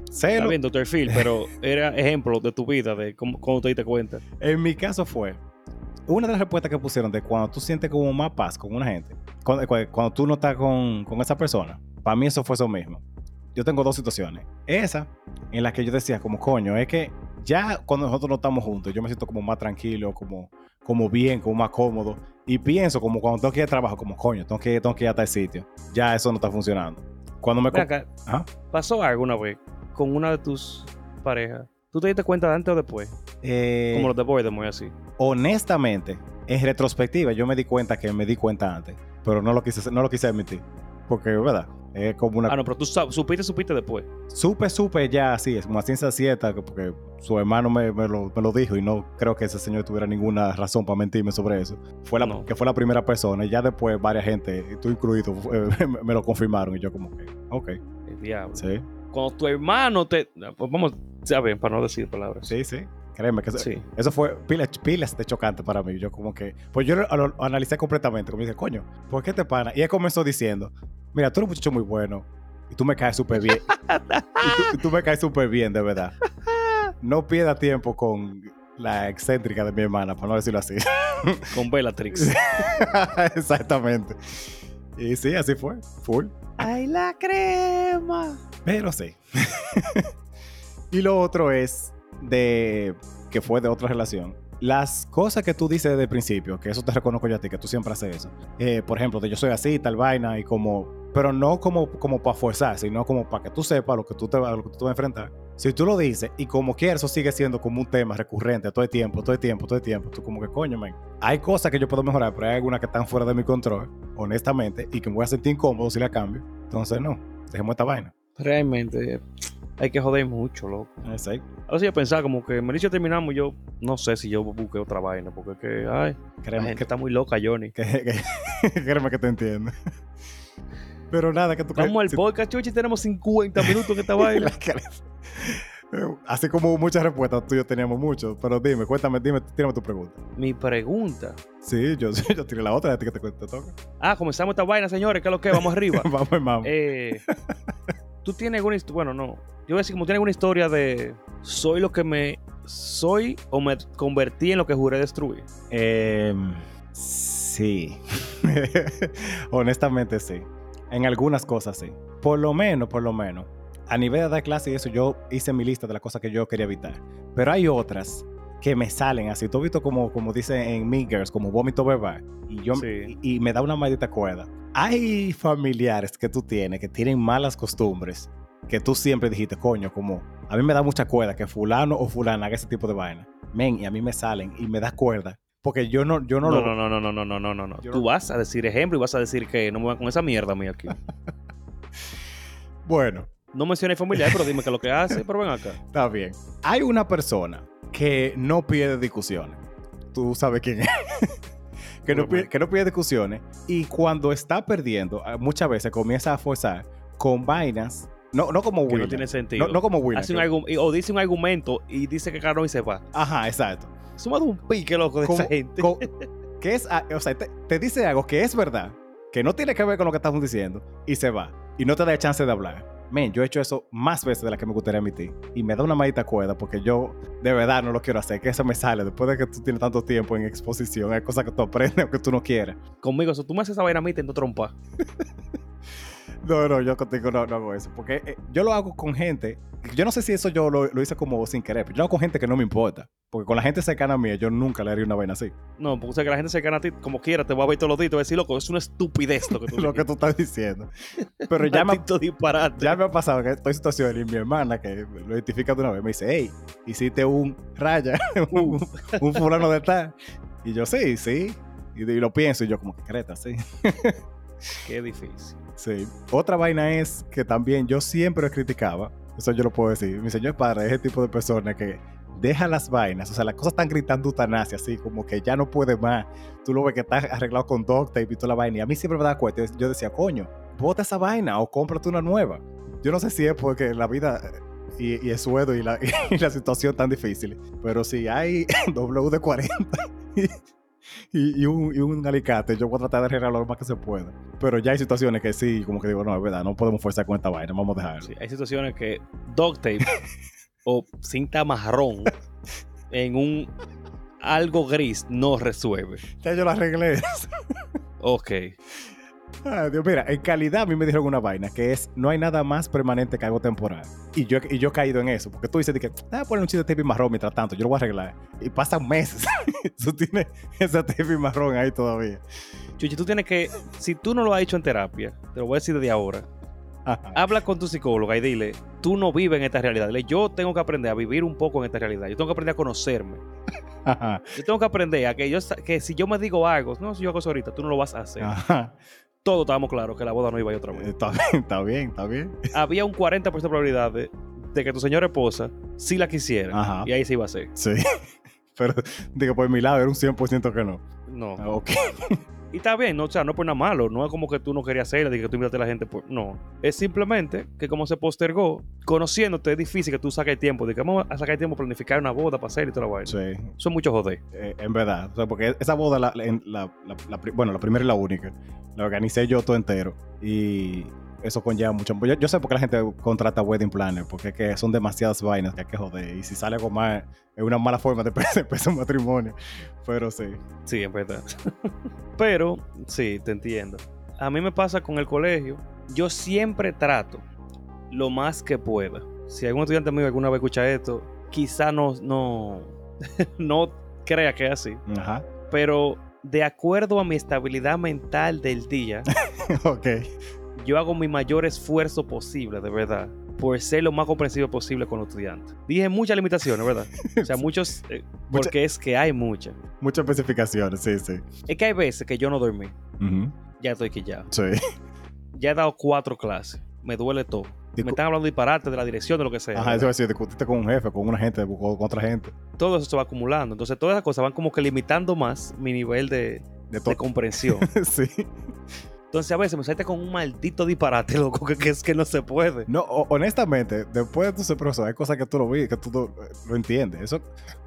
[SPEAKER 1] Está
[SPEAKER 2] Celo.
[SPEAKER 1] bien, Dr. Phil, pero era ejemplo de tu vida, de cómo, cómo te diste cuenta.
[SPEAKER 2] En mi caso fue una de las respuestas que pusieron de cuando tú sientes como más paz con una gente, cuando, cu- cuando tú no estás con, con esa persona. Para mí eso fue eso mismo. Yo tengo dos situaciones. Esa, en la que yo decía como, coño, es que Ya cuando nosotros no estamos juntos, yo me siento como más tranquilo, como, como bien, como más cómodo. Y pienso como cuando tengo que ir a trabajo, como coño, tengo que, tengo que ir a tal sitio. Ya eso no está funcionando. Cuando me...
[SPEAKER 1] Acá,
[SPEAKER 2] Ajá.
[SPEAKER 1] ¿Pasó alguna vez con una de tus parejas? ¿Tú te diste cuenta de antes o después?
[SPEAKER 2] Eh,
[SPEAKER 1] Como los de Boy, de muy así.
[SPEAKER 2] honestamente, en retrospectiva, yo me di cuenta que me di cuenta antes, pero no lo quise, no lo quise admitir. Porque, ¿verdad? Es como una...
[SPEAKER 1] Ah, no, pero tú supiste, supiste después.
[SPEAKER 2] Supe, supe ya así, es como a ciencia cierta, que- porque su hermano me, me lo, me lo dijo y no creo que ese señor tuviera ninguna razón para mentirme sobre eso. Fue la,
[SPEAKER 1] No.
[SPEAKER 2] Que fue la primera persona y ya después varias gente, tú incluido, eh, me, me lo confirmaron y yo como que, ok,
[SPEAKER 1] El diablo.
[SPEAKER 2] sí,
[SPEAKER 1] Cuando tu hermano te. Pues vamos, ya ven, para no decir palabras.
[SPEAKER 2] sí, sí. Créeme que eso,
[SPEAKER 1] Sí.
[SPEAKER 2] eso fue pilas, pilas de chocante para mí. Yo como que, pues yo lo, lo analicé completamente, como dije, coño, ¿por qué te pana? Y él comenzó diciendo, mira, tú eres un muchacho muy bueno y tú me caes súper bien. y, tú, y tú me caes súper bien, de verdad. No pierda tiempo con la excéntrica de mi hermana, para no decirlo así.
[SPEAKER 1] Con Bellatrix.
[SPEAKER 2] Exactamente. Y sí, así fue, full.
[SPEAKER 1] ¡Ay, la crema!
[SPEAKER 2] Pero sí. y lo otro es de que fue de otra relación. Las cosas que tú dices desde el principio, que eso te reconozco yo a ti, que tú siempre haces eso. Eh, por ejemplo, de yo soy así, tal vaina, y como. Pero no como, como para forzar, sino como para que tú sepas lo que tú te, lo que tú te vas a enfrentar. Si tú lo dices y como quieras, eso sigue siendo como un tema recurrente todo el tiempo, todo el tiempo, todo el tiempo. Tú como que coño, man. Hay cosas que yo puedo mejorar, pero hay algunas que están fuera de mi control, honestamente, y que me voy a sentir incómodo si la cambio. Entonces, no, dejemos esta vaina.
[SPEAKER 1] Realmente, hay que joder mucho, loco.
[SPEAKER 2] Exacto.
[SPEAKER 1] A veces yo pensaba como que Mericio terminamos, yo no sé si yo busqué otra vaina, porque es que, ay, la
[SPEAKER 2] Créeme
[SPEAKER 1] gente
[SPEAKER 2] que,
[SPEAKER 1] está muy loca, Johnny.
[SPEAKER 2] que, que- créeme que te entiendo. Pero nada, que tú
[SPEAKER 1] Vamos al
[SPEAKER 2] si-
[SPEAKER 1] podcast, Chuchi, tenemos 50 minutos en esta vaina.
[SPEAKER 2] Así como muchas respuestas, tú y yo teníamos mucho. Pero dime, cuéntame, dime, tírame tu pregunta.
[SPEAKER 1] Mi pregunta.
[SPEAKER 2] Sí, yo, yo tiré la otra, a ti que te, te toca.
[SPEAKER 1] Ah, comenzamos esta vaina, señores, ¿qué es lo que? Vamos arriba.
[SPEAKER 2] Vamos, hermano.
[SPEAKER 1] Eh, ¿Tú tienes alguna historia? Bueno, no. Yo voy a decir, como tienes alguna historia de soy lo que me soy o me convertí en lo que juré destruir.
[SPEAKER 2] Em, sí. Honestamente, sí. En algunas cosas, sí. Por lo menos, por lo menos. A nivel de dar clase y eso, yo hice mi lista de las cosas que yo quería evitar. Pero hay otras que me salen así. Tú has visto como, como dice en Mean Girls, como vómito verbal. Y, yo,
[SPEAKER 1] Sí.
[SPEAKER 2] y, y me da una maldita cuerda hay familiares que tú tienes que tienen malas costumbres que tú siempre dijiste, coño, como a mí me da mucha cuerda que fulano o fulana haga ese tipo de vaina. Men, y a mí me salen y me da cuerda. Porque yo no, yo no,
[SPEAKER 1] no
[SPEAKER 2] lo.
[SPEAKER 1] No, no, no, no, no, no, no, no. Tú vas a decir ejemplo y vas a decir que no me van con esa mierda a mí aquí.
[SPEAKER 2] bueno.
[SPEAKER 1] No mencioné familiar, pero dime que lo que hace, pero ven acá.
[SPEAKER 2] Está bien. Hay una persona que no pierde discusiones. Tú sabes quién es que, no pide, que no pide discusiones. Y cuando está perdiendo, ah, muchas veces comienza a forzar con vainas. No, no como Will.
[SPEAKER 1] no tiene sentido.
[SPEAKER 2] No, no como Will.
[SPEAKER 1] O dice un argumento y dice que y se va.
[SPEAKER 2] Ajá, exacto.
[SPEAKER 1] Suma de un pique, loco, de
[SPEAKER 2] Como-
[SPEAKER 1] esa gente.
[SPEAKER 2] que es, ah, o sea, te, te dice algo que es verdad, que no tiene que ver con lo que estamos diciendo, y se va. Y no te da chance de hablar. Men, yo he hecho eso más veces de las que me gustaría admitir. Y me da una maldita cuerda porque yo de verdad no lo quiero hacer, que eso me sale. Después de que tú tienes tanto tiempo en exposición, hay cosas que tú aprendes o que tú no quieras.
[SPEAKER 1] Conmigo, si tú me haces esa vaina a mí, te trompa.
[SPEAKER 2] No, no, yo contigo no, no hago eso. Porque eh, yo lo hago con gente. Yo no sé si eso yo lo, lo hice como sin querer, pero yo lo hago con gente que no me importa. Porque con la gente cercana a mí, yo nunca le haría una vaina así.
[SPEAKER 1] No, porque sé que la gente cercana a ti, como quiera, te va a ver todos los días y te va a decir, loco, es una estupidez lo que tú
[SPEAKER 2] lo que tú estás diciendo. Pero ya me,
[SPEAKER 1] disparate.
[SPEAKER 2] Ya me ha pasado que estoy en situaciones y mi hermana, que lo identifica de una vez, me dice, hey, hiciste un raya, un, un fulano de tal. Y yo, sí, sí. Y, y lo pienso y yo como que creta, sí.
[SPEAKER 1] Qué difícil.
[SPEAKER 2] Sí. Otra vaina es que también yo siempre criticaba, eso yo lo puedo decir. Mi señor padre es el tipo de persona que deja las vainas, o sea, las cosas están gritando eutanasia, así como que ya no puede más. Tú lo ves que está arreglado con duct tape y toda la vaina. Y a mí siempre me da cuenta. Yo decía, coño, bota esa vaina o cómprate una nueva. Yo no sé si es porque la vida y, y el sueldo y la, y la situación tan difícil, pero si hay WD-40 y, y un, y un alicate, yo voy a tratar de arreglarlo lo más que se pueda. Pero ya hay situaciones que sí, como que digo, no, es verdad, no podemos forzar con esta vaina, vamos a dejarlo.
[SPEAKER 1] Sí, hay situaciones que dog tape o cinta marrón en un algo gris no resuelve.
[SPEAKER 2] Ya yo lo arreglé.
[SPEAKER 1] Ok.
[SPEAKER 2] Ay, Dios, mira, en calidad a mí me dijeron una vaina que es no hay nada más permanente que algo temporal. Y yo, y yo he caído en eso, porque tú dices que, ah, poner un chiste de tape marrón mientras tanto, yo lo voy a arreglar. Y pasan meses. tú tienes ese tape marrón ahí todavía.
[SPEAKER 1] Chuchi, tú tienes que, si tú no lo has hecho en terapia, te lo voy a decir desde ahora,
[SPEAKER 2] Ajá.
[SPEAKER 1] habla con tu psicóloga y dile, tú no vives en esta realidad. Dile, yo tengo que aprender a vivir un poco en esta realidad. Yo tengo que aprender a conocerme.
[SPEAKER 2] Ajá.
[SPEAKER 1] Yo tengo que aprender a que yo que si yo me digo algo, no, si yo hago eso ahorita, tú no lo vas a hacer.
[SPEAKER 2] Ajá.
[SPEAKER 1] Todos estábamos claros que la boda no iba a ir otra vez.
[SPEAKER 2] Está bien, está bien, está bien.
[SPEAKER 1] Había un 40% de probabilidad de, de que tu señora esposa sí la quisiera.
[SPEAKER 2] Ajá.
[SPEAKER 1] Y ahí se iba a hacer.
[SPEAKER 2] Sí. Pero, digo, por mi lado era un 100% que no.
[SPEAKER 1] No.
[SPEAKER 2] Ah, Ok.
[SPEAKER 1] Y está bien, no, o sea, no es por nada malo. No es como que tú no querías hacerla, de que tú invitaste a la gente. Por... No. Es simplemente que como se postergó, conociéndote es difícil que tú saques tiempo. De que vamos a sacar tiempo para planificar una boda, para hacer y toda la vaina.
[SPEAKER 2] Sí.
[SPEAKER 1] Eso es mucho joder.
[SPEAKER 2] Eh, en verdad. O sea, porque esa boda, la, la- la- bueno, la primera y la única, la organicé yo todo entero. Y eso conlleva mucho. Yo, yo sé por qué la gente contrata wedding planner, porque es que son demasiadas vainas que hay que joder. Y si sale algo más, es una mala forma de empezar un matrimonio. Pero sí.
[SPEAKER 1] Sí, en verdad. Pero, sí, te entiendo. A mí me pasa con el colegio. Yo siempre trato lo más que pueda. Si algún estudiante mío alguna vez escucha esto, quizá no, no, no crea que es así.
[SPEAKER 2] Ajá.
[SPEAKER 1] Pero de acuerdo a mi estabilidad mental del día,
[SPEAKER 2] ok.
[SPEAKER 1] Yo hago mi mayor esfuerzo posible, de verdad, por ser lo más comprensivo posible con los estudiantes. Dije muchas limitaciones, ¿verdad? O sea, muchos, eh,
[SPEAKER 2] Mucha-
[SPEAKER 1] porque es que hay muchas.
[SPEAKER 2] Muchas especificaciones, sí, sí.
[SPEAKER 1] Es que hay veces que yo no dormí, ya estoy quillado.
[SPEAKER 2] Sí.
[SPEAKER 1] Ya he dado cuatro clases, me duele todo.
[SPEAKER 2] Discu-
[SPEAKER 1] Me están hablando disparate de la dirección, de lo que sea.
[SPEAKER 2] Ajá,
[SPEAKER 1] ¿verdad?
[SPEAKER 2] eso es decir, discutiste con un jefe, con una gente, con, con otra gente.
[SPEAKER 1] Todo eso se va acumulando. Entonces, todas esas cosas van como que limitando más mi nivel de,
[SPEAKER 2] De
[SPEAKER 1] de comprensión.
[SPEAKER 2] sí.
[SPEAKER 1] Entonces, a veces me salte con un maldito disparate, loco, que, que es que no se puede.
[SPEAKER 2] No, ho- honestamente, después de tu ser profesor, hay cosas que tú lo vi, que tú lo, lo entiendes. Eso,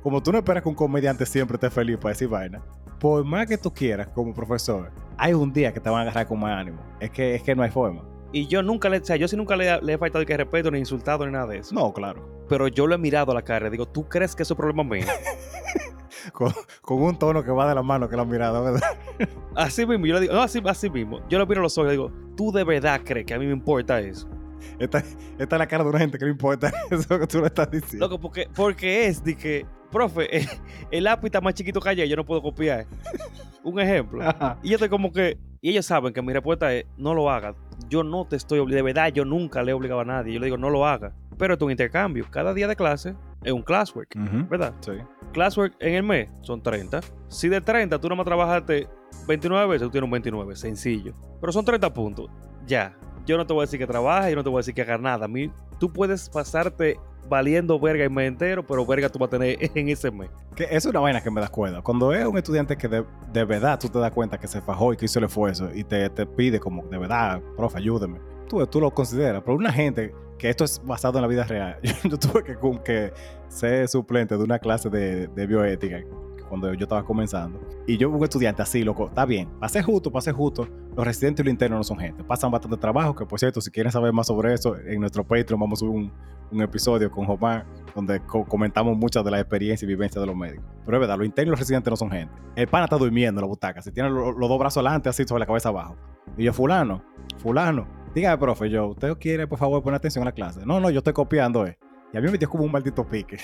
[SPEAKER 2] como tú no esperas que un comediante siempre esté feliz para decir vaina, por más que tú quieras como profesor, hay un día que te van a agarrar con más ánimo. Es que, es que no hay forma.
[SPEAKER 1] Y yo nunca le, o sea, yo sí nunca le, le he faltado de que respeto, ni insultado, ni nada de eso.
[SPEAKER 2] No, claro.
[SPEAKER 1] Pero yo lo he mirado a la cara y digo, ¿tú crees que eso es problema mío?
[SPEAKER 2] Con, con un tono que va de la mano que la mirada, ¿verdad?
[SPEAKER 1] así mismo, yo le digo, no, así, así mismo. Yo lo miro a los ojos y digo, ¿tú de verdad crees que a mí me importa eso?
[SPEAKER 2] Esta, esta es la cara de una gente que no importa eso que tú le estás diciendo.
[SPEAKER 1] Loco, porque, porque es de que, profe, el, el lápiz está más chiquito que ayer, yo no puedo copiar. Un ejemplo.
[SPEAKER 2] Ajá.
[SPEAKER 1] Y yo estoy como que, y ellos saben que mi respuesta es, no lo hagas. Yo no te estoy obligando, de verdad, yo nunca le he obligado a nadie. Yo le digo, no lo haga. Pero es un intercambio. Cada día de clase es un classwork. ¿verdad?
[SPEAKER 2] Sí.
[SPEAKER 1] Classwork en el mes son 30. Si de 30 tú nomás trabajaste 29 veces, tú tienes un 29, sencillo. Pero son 30 puntos. Ya. Yo no te voy a decir que trabajes, yo no te voy a decir que hagas nada. A mí, tú puedes pasarte valiendo verga el mes entero, pero verga tú vas a tener en ese mes.
[SPEAKER 2] Que es una vaina que me das cuenta. Cuando es un estudiante que de, verdad tú te das cuenta que se fajó y que hizo el esfuerzo y te, te pide como, de verdad, profe, ayúdeme. Tú, tú lo consideras. Pero una gente que esto es basado en la vida real. Yo, tuve que, que ser suplente de una clase de, bioética cuando yo estaba comenzando. Y yo, un estudiante así, loco, está bien. Pasé justo, pasé justo. Los residentes y los internos no son gente. Pasan bastante trabajo, que por cierto, si quieren saber más sobre eso, en nuestro Patreon vamos a subir un, episodio con Jomar donde co- comentamos muchas de las experiencias y vivencias de los médicos. Pero es verdad, los internos y los residentes no son gente. El pana está durmiendo en la butaca, se tiene lo- los dos brazos adelante, así sobre la cabeza abajo. Y yo, fulano, fulano, dígame, profe, yo, ¿usted quiere, por favor, poner atención a la clase? No, no, yo estoy copiando, eh. Y a mí me dio como un maldito pique.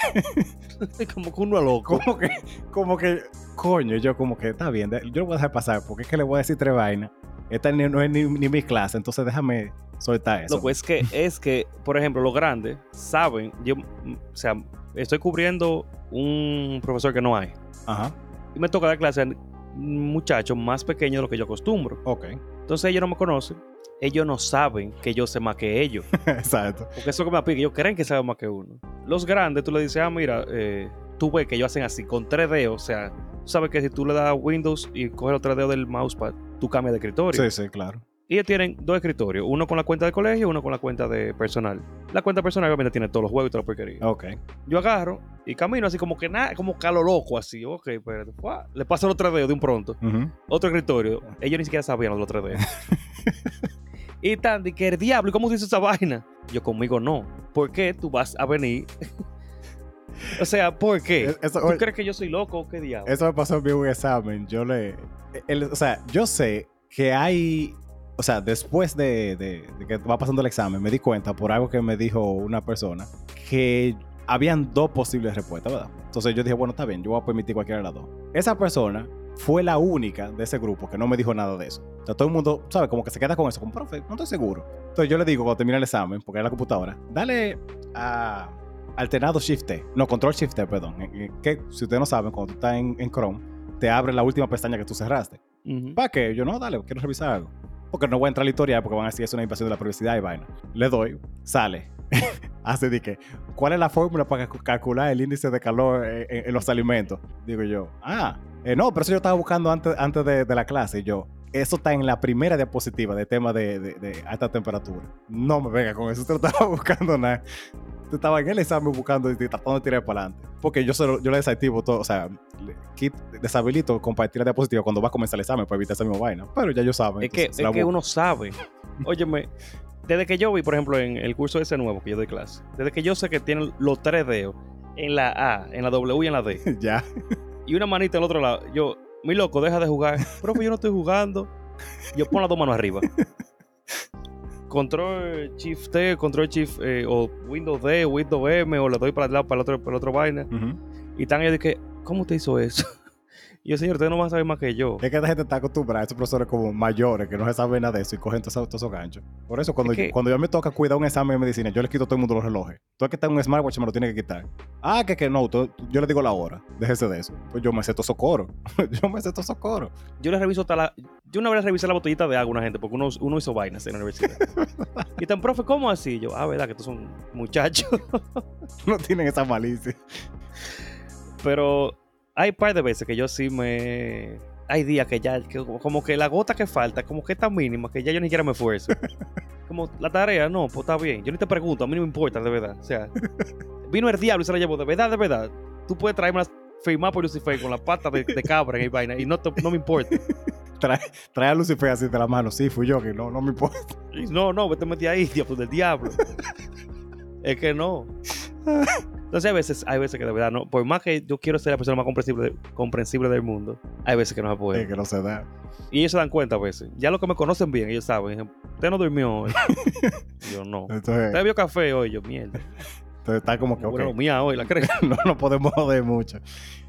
[SPEAKER 1] como que uno es loco.
[SPEAKER 2] como que, como que, coño, yo como que, está bien, yo lo voy a dejar pasar, porque es que le voy a decir tres vainas. Esta ni- no es ni, ni mi clase, entonces déjame soltar eso.
[SPEAKER 1] Loco, es que, es que, por ejemplo, los grandes saben, yo, o sea, estoy cubriendo un profesor que no hay.
[SPEAKER 2] Ajá,
[SPEAKER 1] Y me toca dar clase a muchachos más pequeños de lo que yo acostumbro.
[SPEAKER 2] ok,
[SPEAKER 1] Entonces ellos no me conocen. Ellos no saben que yo sé más que ellos.
[SPEAKER 2] exacto.
[SPEAKER 1] Porque eso que me pique, ellos creen que saben más que uno. Los grandes, tú le dices, ah, mira, eh, tú ves que ellos hacen así, con 3D, o sea, tú sabes que si tú le das Windows y coges los 3 dedos del mousepad, tú cambias de escritorio.
[SPEAKER 2] Sí, sí, claro.
[SPEAKER 1] Y ellos tienen dos escritorios, uno con la cuenta de colegio y uno con la cuenta de personal. La cuenta personal obviamente tiene todos los juegos y toda la porquería.
[SPEAKER 2] Ok.
[SPEAKER 1] Yo agarro y camino así como que nada, como calo loco así. Ok. ¡fua! Le paso los 3 dedos de un pronto. Otro escritorio. Ellos ni siquiera sabían los 3 dedos. y tan de que el diablo, ¿y cómo dice esa vaina? Yo conmigo no. ¿Por qué tú vas a venir? o sea, ¿por qué?
[SPEAKER 2] Eso,
[SPEAKER 1] ¿Tú crees que yo soy loco o qué diablo?
[SPEAKER 2] eso me pasó en un examen. Yo le. el- o sea, yo sé que hay o sea, después de, de- de que va pasando el examen, me di cuenta por algo que me dijo una persona que habían dos posibles respuestas, ¿verdad? Entonces yo dije, bueno, está bien, yo voy a permitir cualquiera de las dos. Esa persona fue la única de ese grupo que no me dijo nada de eso. O sea, todo el mundo, ¿sabe? Como que se queda con eso, como, profe, no estoy seguro. Entonces yo le digo, cuando termine el examen, porque es la computadora, dale a alternado Shift T. No, Control Shift T, perdón. Eh, eh, Que si ustedes no saben, cuando tú estás en, en Chrome, te abre la última pestaña que tú cerraste.
[SPEAKER 1] Ujú.
[SPEAKER 2] ¿Para qué? Yo no, dale, quiero revisar algo. Porque no voy a entrar al historial porque van a decir es una invasión de la privacidad y vaina. Le doy, sale. Hace de que, ¿cuál es la fórmula para cal- calcular el índice de calor en, en- en los alimentos? Digo yo, ah, eh, no, pero eso yo estaba buscando antes, antes de, de la clase. Y yo, eso está en la primera diapositiva de tema de, de- de alta temperatura. No me venga con eso, usted no estaba buscando nada. Usted estaba en el examen buscando y tratando de tirar para adelante. Porque yo, se lo- yo le desactivo todo, o sea, quit- deshabilito compartir la diapositiva cuando va a comenzar el examen para evitar esa misma vaina. Pero ya yo saben.
[SPEAKER 1] Es que, es que uno sabe. Óyeme, desde que yo vi, por ejemplo, en el curso ese nuevo que yo doy clase, desde que yo sé que tienen los tres dedos en la A, en la W y en la D,
[SPEAKER 2] ya.
[SPEAKER 1] Y una manita el otro lado, yo, mi loco, deja de jugar. Profe, yo no estoy jugando. Yo pongo las dos manos arriba. Control Shift T, Control Shift eh, o Windows D, Windows M, o le doy para el lado, para el otro, para el otro vaina. Y están ellos de que, ¿cómo usted hizo eso? Y yo, señor, usted no va a saber más que yo.
[SPEAKER 2] Es que esta gente está acostumbrada a esos profesores como mayores que no se saben nada de eso y cogen todos esos, todos esos ganchos. Por eso, cuando,
[SPEAKER 1] Es que-
[SPEAKER 2] yo, cuando yo me toca cuidar un examen de medicina, yo le quito a todo el mundo los relojes. Tú es que está en un smartwatch me lo tiene que quitar. Ah, que que no, tú- yo le digo la hora. Déjese de eso. Pues yo me sé todo socorro. yo me sé todo socorro.
[SPEAKER 1] Yo le reviso hasta la. Yo una vez revisé la botellita de agua a una gente porque uno, uno hizo vainas en la universidad. y tan, profe, ¿cómo así? Yo, ah, verdad, que estos son muchachos.
[SPEAKER 2] no tienen esa malicia.
[SPEAKER 1] Pero hay un par de veces que yo sí me. Hay días que ya, que como que la gota que falta, como que es tan mínima que ya yo ni siquiera me esfuerzo. Como la tarea, no, pues está bien. Yo ni te pregunto, a mí no me importa, de verdad. O sea, vino el diablo y se la llevó, de verdad, de verdad. Tú puedes traerme las firmar por Lucifer con la pata de, de cabra en el vaina y no, te- no me importa.
[SPEAKER 2] Trae, trae a Lucifer así de la mano. Sí, fui yo, que no, no me importa.
[SPEAKER 1] Y no, no, vete a meter ahí, diablo del diablo. es que no. Entonces hay veces, hay veces que de verdad no, por más que yo quiero ser la persona más comprensible, comprensible del mundo, hay veces que no se puede.
[SPEAKER 2] Es que no se da.
[SPEAKER 1] Y ellos se dan cuenta a veces. Ya los que me conocen bien, ellos saben. Usted no durmió hoy. Yo no.
[SPEAKER 2] Entonces,
[SPEAKER 1] Usted bebió café hoy. Yo, mierda.
[SPEAKER 2] entonces está como que.
[SPEAKER 1] Bueno, mía hoy, la creo.
[SPEAKER 2] no nos podemos joder mucho.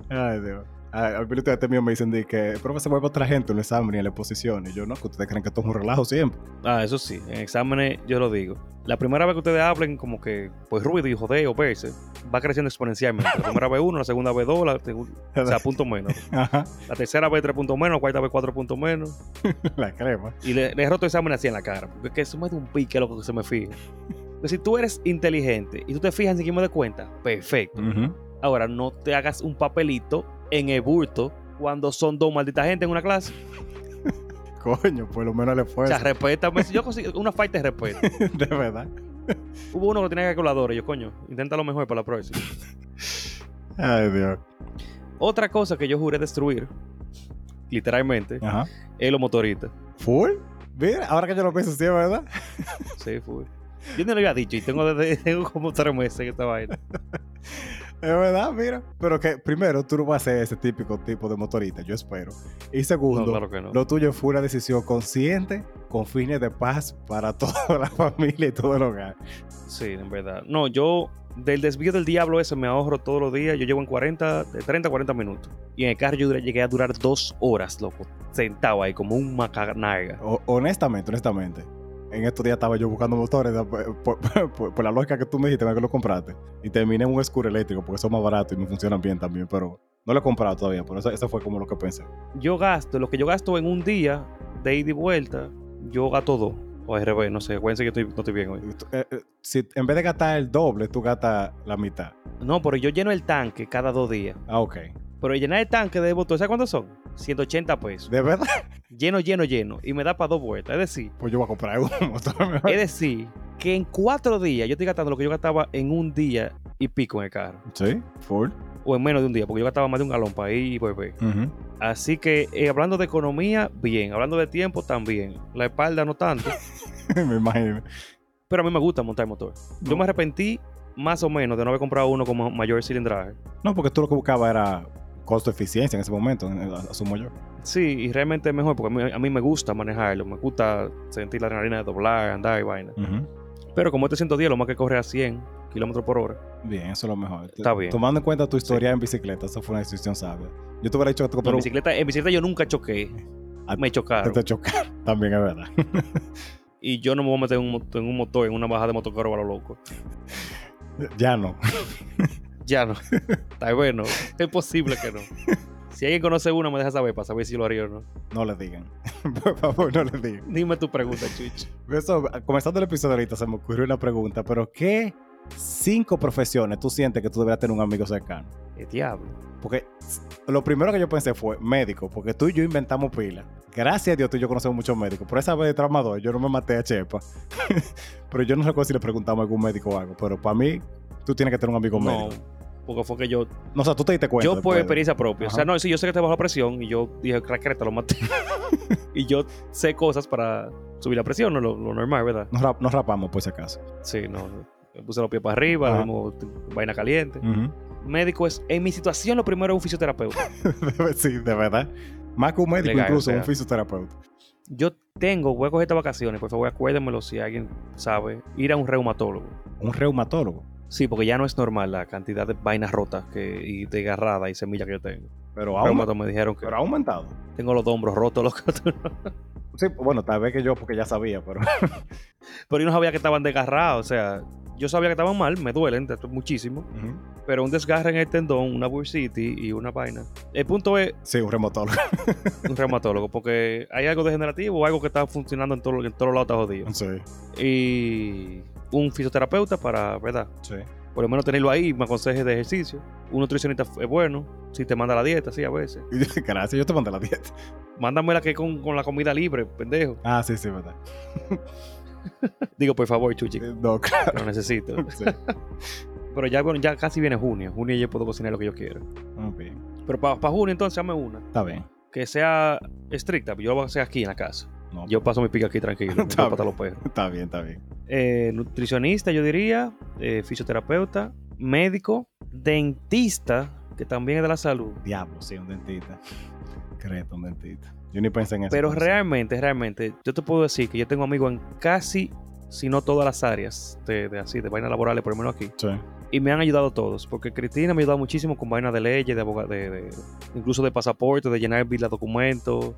[SPEAKER 2] Ay, Dios. Al piloto este mío me dicen de que profe se vuelve otra gente en el examen y en la exposición. Y yo, no, que ustedes creen que esto es un relajo siempre.
[SPEAKER 1] Ah, eso sí. En exámenes yo lo digo. La primera vez que ustedes hablen como que, pues ruido y joder o verse, va creciendo exponencialmente. La primera vez uno, la segunda vez dos, la segunda, o sea, punto menos.
[SPEAKER 2] Ajá,
[SPEAKER 1] La tercera vez tres puntos menos, la cuarta vez cuatro puntos menos.
[SPEAKER 2] la crema.
[SPEAKER 1] Y le, le he roto examen así en la cara. Porque es que eso me da un pique lo que se me fija. Porque si tú eres inteligente y tú te fijas sin que me dé cuenta, perfecto. Ahora, no te hagas un papelito en el bulto cuando son dos malditas gente en una clase.
[SPEAKER 2] Coño, por lo menos el
[SPEAKER 1] O
[SPEAKER 2] esfuerzo.
[SPEAKER 1] sea, respétame. Si yo consigo una falta de respeto.
[SPEAKER 2] de verdad.
[SPEAKER 1] Hubo uno que tenía calculadora. Yo, coño, inténtalo mejor para la próxima.
[SPEAKER 2] Ay, Dios.
[SPEAKER 1] Otra cosa que yo juré destruir, literalmente,
[SPEAKER 2] Ajá.
[SPEAKER 1] es los motoristas.
[SPEAKER 2] ¿Full? Mira, ahora que yo lo pienso, sí, verdad.
[SPEAKER 1] Sí, fue. Yo no lo había dicho y tengo, desde, tengo como tres meses en esta vaina.
[SPEAKER 2] Es verdad, mira. Pero que primero, tú no vas a ser ese típico tipo de motorista, yo espero. Y segundo,
[SPEAKER 1] No, claro que no.
[SPEAKER 2] lo tuyo fue una decisión consciente con fines de paz para toda la familia y todo el hogar.
[SPEAKER 1] Sí, en verdad. No, yo del desvío del diablo ese me ahorro todos los días. Yo llevo en 40, de 30 a 40 minutos. Y en el carro yo llegué a durar dos horas, loco. Sentado ahí como un macanarga.
[SPEAKER 2] Honestamente, honestamente. En estos días estaba yo buscando motores da- por, por- por- por la lógica que tú me dijiste que lo compraste. Y terminé en un scooter eléctrico porque son más baratos y me funcionan bien también. Pero no lo he comprado todavía. Por eso, eso fue como lo que pensé.
[SPEAKER 1] Yo gasto, lo que yo gasto en un día de ida y vuelta, yo gasto dos. O al revés, no sé. Acuérdense que estoy, no estoy bien hoy.
[SPEAKER 2] Eh, eh, si en vez de gastar el doble, tú gastas la mitad.
[SPEAKER 1] No, pero yo lleno el tanque cada dos días.
[SPEAKER 2] Ah, ok.
[SPEAKER 1] Pero llenar el tanque de botón, ¿sabes cuántos son? 180 pesos.
[SPEAKER 2] ¿De verdad?
[SPEAKER 1] Lleno, lleno, lleno. Y me da para dos vueltas. Es decir,
[SPEAKER 2] Pues yo voy a comprar un motor mejor.
[SPEAKER 1] es decir, que en cuatro días yo estoy gastando lo que yo gastaba en un día y pico en el carro.
[SPEAKER 2] Sí, full.
[SPEAKER 1] O en menos de un día, porque yo gastaba más de un galón para ir y volver. Así que eh, hablando de economía, bien. Hablando de tiempo, también. La espalda no tanto.
[SPEAKER 2] me imagino.
[SPEAKER 1] pero a mí me gusta montar motor. Yo me arrepentí más o menos de no haber comprado uno con mayor cilindraje.
[SPEAKER 2] No, porque tú lo que buscabas era costo eficiencia en ese momento, en- asumo yo.
[SPEAKER 1] Sí, y realmente es mejor porque a mí, a mí me gusta manejarlo, me gusta sentir la adrenalina de doblar, andar y vaina. Pero como este 110, lo más que corre a 100 kilómetros por hora.
[SPEAKER 2] Bien, eso es lo mejor.
[SPEAKER 1] Está bien.
[SPEAKER 2] Tomando en cuenta tu historia en bicicleta, eso fue una decisión sabia. Yo te hubiera dicho que tú
[SPEAKER 1] en, bicicleta, en bicicleta yo nunca choqué,
[SPEAKER 2] Ah,
[SPEAKER 1] me chocaron.
[SPEAKER 2] te. También es verdad.
[SPEAKER 1] Y yo no me voy a meter en un, en un motor, en una bajada de motocarro a lo loco.
[SPEAKER 2] ya no.
[SPEAKER 1] Ya no. Está bueno. Es posible que no. Si alguien conoce una, me deja saber para saber si lo haría o no.
[SPEAKER 2] No le digan. Por favor, no le digan.
[SPEAKER 1] Dime tu pregunta, Chuch.
[SPEAKER 2] Eso, comenzando el episodio ahorita, se me ocurrió una pregunta, pero ¿qué cinco profesiones tú sientes que tú deberías tener un amigo cercano?
[SPEAKER 1] El diablo.
[SPEAKER 2] Porque lo primero que yo pensé fue médico, porque tú y yo inventamos pila. Gracias a Dios tú y yo conocemos muchos médicos. Por esa vez de tramador, yo no me maté a Chepa. pero yo no recuerdo si le preguntamos a algún médico o algo. Pero para mí, tú tienes que tener un amigo
[SPEAKER 1] No,
[SPEAKER 2] médico.
[SPEAKER 1] Porque fue que yo,
[SPEAKER 2] No, o sea, tú te diste cuenta.
[SPEAKER 1] yo por experiencia propia. O sea, no, sí, yo sé que te bajo la presión y yo dije, craqueta, lo maté. y yo sé cosas para subir la presión, lo, lo normal, ¿verdad?
[SPEAKER 2] Nos, rap- nos rapamos, por si acaso.
[SPEAKER 1] Sí, no. Puse los pies para arriba, dimos vaina caliente. Médico es, en mi situación, lo primero es un fisioterapeuta.
[SPEAKER 2] sí, de verdad. Más que un médico,
[SPEAKER 1] Legal,
[SPEAKER 2] incluso
[SPEAKER 1] o sea.
[SPEAKER 2] un fisioterapeuta.
[SPEAKER 1] Yo tengo, voy a coger estas vacaciones, por favor, acuérdenmelo si alguien sabe, ir a un reumatólogo.
[SPEAKER 2] Un reumatólogo.
[SPEAKER 1] Sí, porque ya no es normal la cantidad de vainas rotas que, y de garrada y semillas que yo tengo.
[SPEAKER 2] Pero
[SPEAKER 1] Los
[SPEAKER 2] ha, aumen-
[SPEAKER 1] reumatos me dijeron que
[SPEAKER 2] pero ha aumentado.
[SPEAKER 1] tengo los hombros rotos, loco.
[SPEAKER 2] Sí, bueno, tal vez que yo, porque ya sabía, pero.
[SPEAKER 1] pero yo no sabía que estaban desgarrados, o sea, yo sabía que estaban mal, me duelen muchísimo, pero un desgarre en el tendón, una bursitis y una vaina. El punto es
[SPEAKER 2] Sí, un reumatólogo.
[SPEAKER 1] un reumatólogo, porque hay algo degenerativo o algo que está funcionando en, todo, en todos lados está jodido.
[SPEAKER 2] sí,
[SPEAKER 1] Y un fisioterapeuta para, ¿verdad?
[SPEAKER 2] sí.
[SPEAKER 1] Por lo menos tenerlo ahí, me aconseje de ejercicio. Un nutricionista es bueno, si te manda la dieta, sí, a veces.
[SPEAKER 2] Gracias, yo te mandé la dieta.
[SPEAKER 1] Mándame la que con, con la comida libre, pendejo.
[SPEAKER 2] Ah, sí, sí, verdad.
[SPEAKER 1] Digo, por favor, Chuchi,
[SPEAKER 2] Eh, No, claro.
[SPEAKER 1] lo necesito.
[SPEAKER 2] Sí.
[SPEAKER 1] Pero ya, bueno, ya casi viene junio. Junio ya puedo cocinar lo que yo quiera.
[SPEAKER 2] Ok,
[SPEAKER 1] Pero para junio, entonces, hazme una.
[SPEAKER 2] Está bien.
[SPEAKER 1] Que sea estricta, yo lo voy a hacer aquí en la casa.
[SPEAKER 2] No,
[SPEAKER 1] Yo paso mi pica aquí tranquilo, no
[SPEAKER 2] Está bien.
[SPEAKER 1] los perros.
[SPEAKER 2] Está bien, está bien.
[SPEAKER 1] Eh, nutricionista, yo diría, eh, fisioterapeuta, médico, dentista, que también es de la salud.
[SPEAKER 2] Diablo, sí, un dentista. Creto, un dentista. Yo ni pensé en eso.
[SPEAKER 1] Pero
[SPEAKER 2] sí.
[SPEAKER 1] realmente, realmente, yo te puedo decir que yo tengo amigos en casi, si no todas las áreas de, de así, de vainas laborales, por lo menos aquí.
[SPEAKER 2] Sí.
[SPEAKER 1] Y me han ayudado todos, porque Cristina me ha ayudado muchísimo con vainas de leyes, de, de, de- incluso de pasaporte, de llenar de documentos.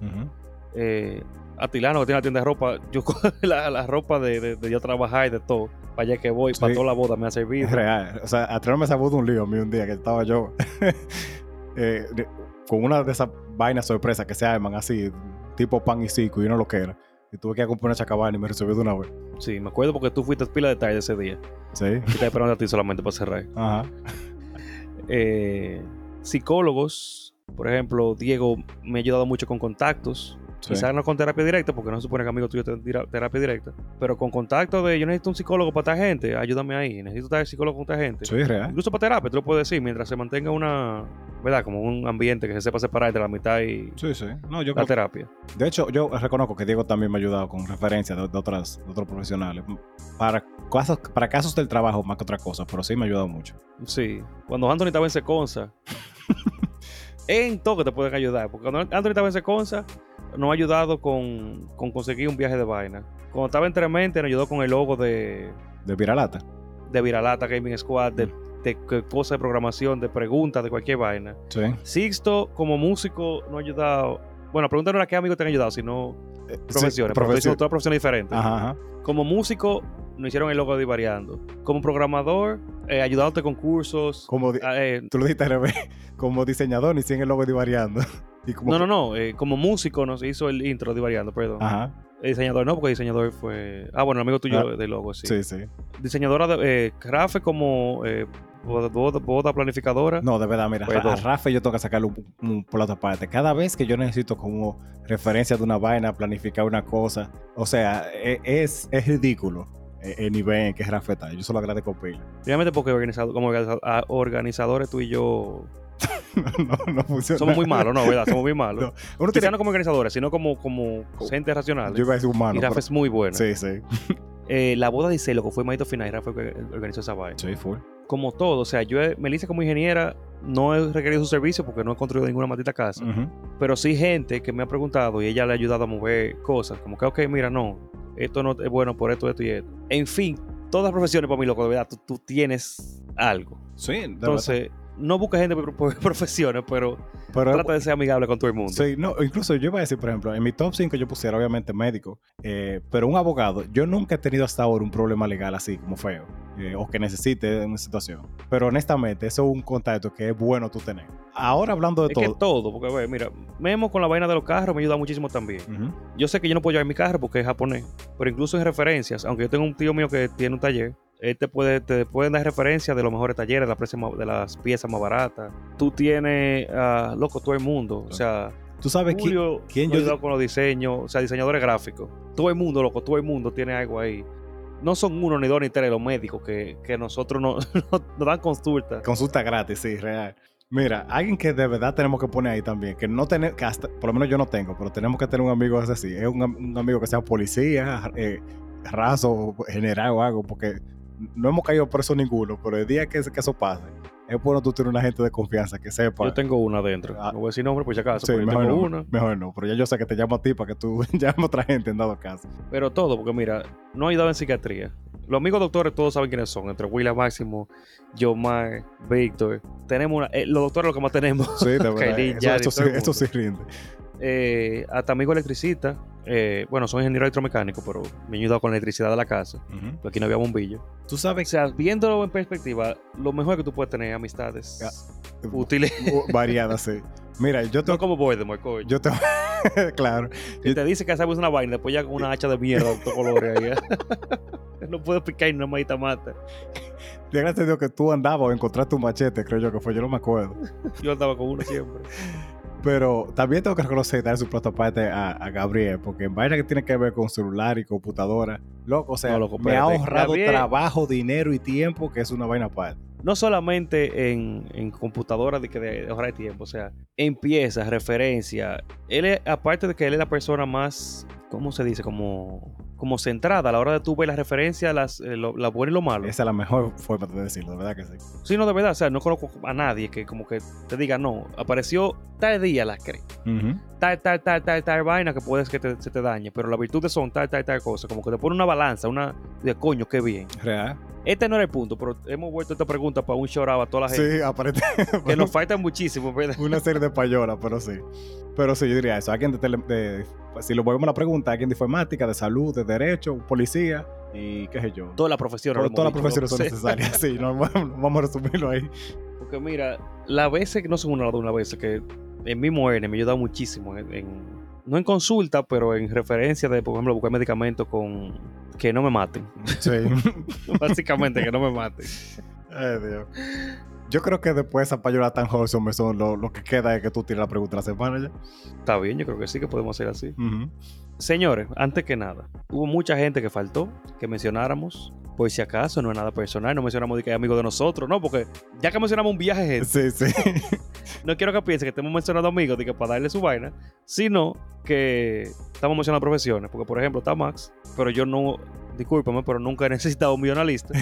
[SPEAKER 1] Eh, Atilano, que tiene la tienda de ropa, yo cojo la, la ropa de, de, de yo trabajar y de todo. Para allá que voy, para toda la boda me ha servido.
[SPEAKER 2] Es real. O sea, Atrás me de un lío a mí un día que estaba yo eh, de- con una de esas vainas sorpresas que se arman así, tipo pan y cico, y uno lo que era. Y tuve que ir a comprar una chacabana y me resolvió de una vez.
[SPEAKER 1] Sí, me acuerdo porque tú fuiste pila de tarde ese día.
[SPEAKER 2] Sí.
[SPEAKER 1] Y estaba esperando a ti solamente para cerrar.
[SPEAKER 2] Ajá.
[SPEAKER 1] Eh, psicólogos, por ejemplo, Diego me ha ayudado mucho con contactos.
[SPEAKER 2] Sí.
[SPEAKER 1] Quizás no con terapia directa, porque no se supone que amigo tuyo te terapia directa. Pero con contacto de yo necesito un psicólogo para esta gente, ayúdame ahí. Necesito estar psicólogo con esta gente.
[SPEAKER 2] Sí, real.
[SPEAKER 1] Incluso para terapia, tú lo puedes decir, mientras se mantenga una, ¿verdad? Como un ambiente que se sepa separar entre la mitad y
[SPEAKER 2] Sí, sí. No, yo
[SPEAKER 1] la
[SPEAKER 2] creo-
[SPEAKER 1] terapia.
[SPEAKER 2] De hecho, yo reconozco que Diego también me ha ayudado con referencias de, de otras, de otros profesionales. Para casos, para casos del trabajo más que otra cosa, pero sí me ha ayudado mucho.
[SPEAKER 1] Sí. Cuando Anthony estaba en Seconza, en todo que te pueden ayudar. Porque cuando Anthony estaba en Seconza, nos ha ayudado con, con conseguir un viaje de vaina. Cuando estaba en Tremente, nos ayudó con el logo de,
[SPEAKER 2] De Viralata.
[SPEAKER 1] de Viralata Gaming Squad, de, de, que- cosas de programación, de preguntas, de cualquier vaina.
[SPEAKER 2] Sí.
[SPEAKER 1] Sixto, como músico, nos ha ayudado. Bueno, pregúntanos a qué amigos te han ayudado, si no
[SPEAKER 2] Eh,
[SPEAKER 1] profesiones.
[SPEAKER 2] sí,
[SPEAKER 1] son todas profesiones diferentes.
[SPEAKER 2] Ajá, ajá.
[SPEAKER 1] Como músico, nos hicieron el logo de Divariando. Como programador, eh, ayudándote con cursos.
[SPEAKER 2] Como
[SPEAKER 1] ah, eh,
[SPEAKER 2] tú lo dijiste al revés. Como diseñador, si en el logo de variando. Y como
[SPEAKER 1] no, no, no. eh, como músico nos hizo el intro de Divariando, perdón.
[SPEAKER 2] Ajá.
[SPEAKER 1] El diseñador no, porque el diseñador fue. Ah, bueno, el amigo tuyo
[SPEAKER 2] Ah,
[SPEAKER 1] de logo, sí.
[SPEAKER 2] Sí, sí.
[SPEAKER 1] Diseñadora de. Eh, Crafe como. Eh, boda, boda- boda planificadora.
[SPEAKER 2] No, de verdad, mira, a Rafa yo tengo que sacarlo un- un- por la otra parte. Cada vez que yo necesito como referencia de una vaina, planificar una cosa, o sea, e- es, es ridículo eh, el nivel en que Rafa está. Yo solo agradezco pila.
[SPEAKER 1] Realmente porque organizado, como organiza- organizadores tú y yo
[SPEAKER 2] no, no funciona.
[SPEAKER 1] somos muy malos, ¿no? ¿Verdad? Somos muy malos.
[SPEAKER 2] No, Uno tiene,
[SPEAKER 1] no como organizadores, sino como, como gente racional.
[SPEAKER 2] yo iba a decir humano.
[SPEAKER 1] y Rafa
[SPEAKER 2] pero-
[SPEAKER 1] es muy buena.
[SPEAKER 2] Sí, sí.
[SPEAKER 1] Eh, la boda de Celo, que fue Maito Final, y Rafa fue que organizó esa vaina.
[SPEAKER 2] Sí, full.
[SPEAKER 1] Como todo, o sea, yo, Melissa como ingeniera, no he requerido su servicio porque no he construido ninguna maldita casa. Pero sí gente que me ha preguntado y ella le ha ayudado a mover cosas. Como que, ok, mira, no, esto no es bueno por esto, esto y esto. En fin, todas las profesiones para mí, loco, de verdad, tú, tú tienes algo.
[SPEAKER 2] Sí, de verdad.
[SPEAKER 1] No busca gente por, por profesiones, pero
[SPEAKER 2] Pero-
[SPEAKER 1] trata de ser amigable con todo el mundo.
[SPEAKER 2] Sí, no, incluso yo iba a decir, por ejemplo, en mi top 5 yo pusiera obviamente médico, eh, pero un abogado, yo nunca he tenido hasta ahora un problema legal así como feo, eh, o que necesite una situación. Pero honestamente, eso es un contacto que es bueno tú tener. Ahora hablando de
[SPEAKER 1] Es que
[SPEAKER 2] todo.
[SPEAKER 1] todo, porque, ve, mira, Memo con la vaina de los carros me ayuda muchísimo también. Yo sé que yo no puedo llevar mi carro porque es japonés, pero incluso en referencias, aunque yo tengo un tío mío que tiene un taller, él te puede, te pueden dar referencias de los mejores talleres, de, la de las piezas más baratas. Tú tienes, ah, loco, todo el mundo. O sea,
[SPEAKER 2] Tú sabes
[SPEAKER 1] Julio
[SPEAKER 2] quién
[SPEAKER 1] ha
[SPEAKER 2] yo-
[SPEAKER 1] con los diseños, o sea, diseñadores gráficos. Todo el mundo, loco, todo el mundo tiene algo ahí. No son uno, ni dos, ni tres los médicos que, que nosotros no- nos dan consulta.
[SPEAKER 2] Consulta gratis, sí, real. Mira, alguien que de verdad tenemos que poner ahí también, que no tenemos, que hasta, por lo menos yo no tengo, pero tenemos que tener un amigo así. Es un, un amigo que sea policía, eh, raso, general o algo, porque no hemos caído preso ninguno, pero el día que, que eso pase, es bueno tú tener una gente de confianza que sepa.
[SPEAKER 1] Yo tengo una adentro.
[SPEAKER 2] Ah.
[SPEAKER 1] No voy a decir nombre por si acaso,
[SPEAKER 2] Sí,
[SPEAKER 1] pero yo
[SPEAKER 2] mejor
[SPEAKER 1] tengo
[SPEAKER 2] no,
[SPEAKER 1] una.
[SPEAKER 2] mejor no, pero ya yo sé que te llamo a ti para que tú llames a otra gente en dado caso.
[SPEAKER 1] Pero todo, porque mira, no he ayudado en psiquiatría. Los amigos doctores todos saben quiénes son, entre William Máximo, Yomar, Víctor. Tenemos una, eh, los doctores lo que más tenemos.
[SPEAKER 2] Sí, de verdad.
[SPEAKER 1] Kailin,
[SPEAKER 2] eso,
[SPEAKER 1] Yari,
[SPEAKER 2] eso sí, eso sí rinde.
[SPEAKER 1] Eh, hasta amigo electricista. Eh, bueno, soy ingeniero electromecánico, pero me he ayudado con la electricidad de la casa. Aquí no había bombillo.
[SPEAKER 2] Tú
[SPEAKER 1] O
[SPEAKER 2] sabes
[SPEAKER 1] sea, viéndolo en perspectiva, lo mejor que tú puedes tener es amistades
[SPEAKER 2] Ya.
[SPEAKER 1] útiles.
[SPEAKER 2] variadas, sí. Mira, yo te...
[SPEAKER 1] No como Voldemort, coño.
[SPEAKER 2] Yo te... claro.
[SPEAKER 1] Que te dice que sabes una vaina, después ya con una hacha de mierda otro colores ahí. ¿eh? no puedo picar ni una maíta mata.
[SPEAKER 2] Gracias a Dios que tú andabas o encontraste un machete, creo yo que fue, yo no me acuerdo.
[SPEAKER 1] Yo andaba con uno siempre.
[SPEAKER 2] Pero también tengo que reconocer y dar su plato aparte a, a Gabriel, porque en vaina que tiene que ver con celular y computadora, loco, o sea,
[SPEAKER 1] No, loco,
[SPEAKER 2] me ha ahorrado
[SPEAKER 1] Gabriel-
[SPEAKER 2] trabajo, dinero y tiempo, que es una vaina aparte.
[SPEAKER 1] no solamente en, en computadora de que de, de ahorrar tiempo, o sea, en piezas, referencia. Él es, aparte de que él es la persona más, ¿cómo se dice? Como, como centrada a la hora de tú ver las referencias, las, eh, lo, la buena y lo malo.
[SPEAKER 2] Esa es la mejor forma de decirlo, de verdad que sí.
[SPEAKER 1] Sí, no, de verdad, o sea, no conozco a nadie que como que te diga, no, apareció tal día la cree. Tal, tal, tal, tal, tal vaina que puedes que te- se te dañe, pero las virtudes son tal, tal, tal cosa. Como que te pone una balanza, una de coño, qué bien.
[SPEAKER 2] Real.
[SPEAKER 1] Este no era el punto, pero hemos vuelto esta pregunta para un shout out a toda la gente.
[SPEAKER 2] Sí, aparente.
[SPEAKER 1] Que nos falta muchísimo, ¿verdad?
[SPEAKER 2] una serie de payolas, pero sí. Pero sí, yo diría eso. Alguien de, tele- de- pues, si lo volvemos a la pregunta, alguien de informática, de salud, de derecho, policía y qué sé yo.
[SPEAKER 1] Todas las profesiones.
[SPEAKER 2] Todas las profesiones son necesarias. Sí, no, vamos a resumirlo ahí.
[SPEAKER 1] Porque mira, las veces que no son una de una vez, que en mismo N me ha ayudado muchísimo en, en- no en consulta, pero en referencia de, por ejemplo, buscar medicamentos con que no me maten.
[SPEAKER 2] Sí.
[SPEAKER 1] Básicamente, que no me maten.
[SPEAKER 2] Ay, Dios. Yo creo que después de esa payola tan wholesome, son lo, lo que queda es que tú tires la pregunta de la semana ya.
[SPEAKER 1] Está bien, yo creo que sí que podemos hacer así. Señores, antes que nada, hubo mucha gente que faltó que mencionáramos. Por si acaso, no es nada personal, no mencionamos de que es amigo de nosotros, no, porque ya que mencionamos un viaje, gente,
[SPEAKER 2] Sí, sí.
[SPEAKER 1] no quiero que piensen que estemos mencionando amigos de que para darle su vaina, sino que estamos mencionando profesiones. Porque, por ejemplo, está Max, pero yo no, discúlpame, pero nunca he necesitado un bioanalista,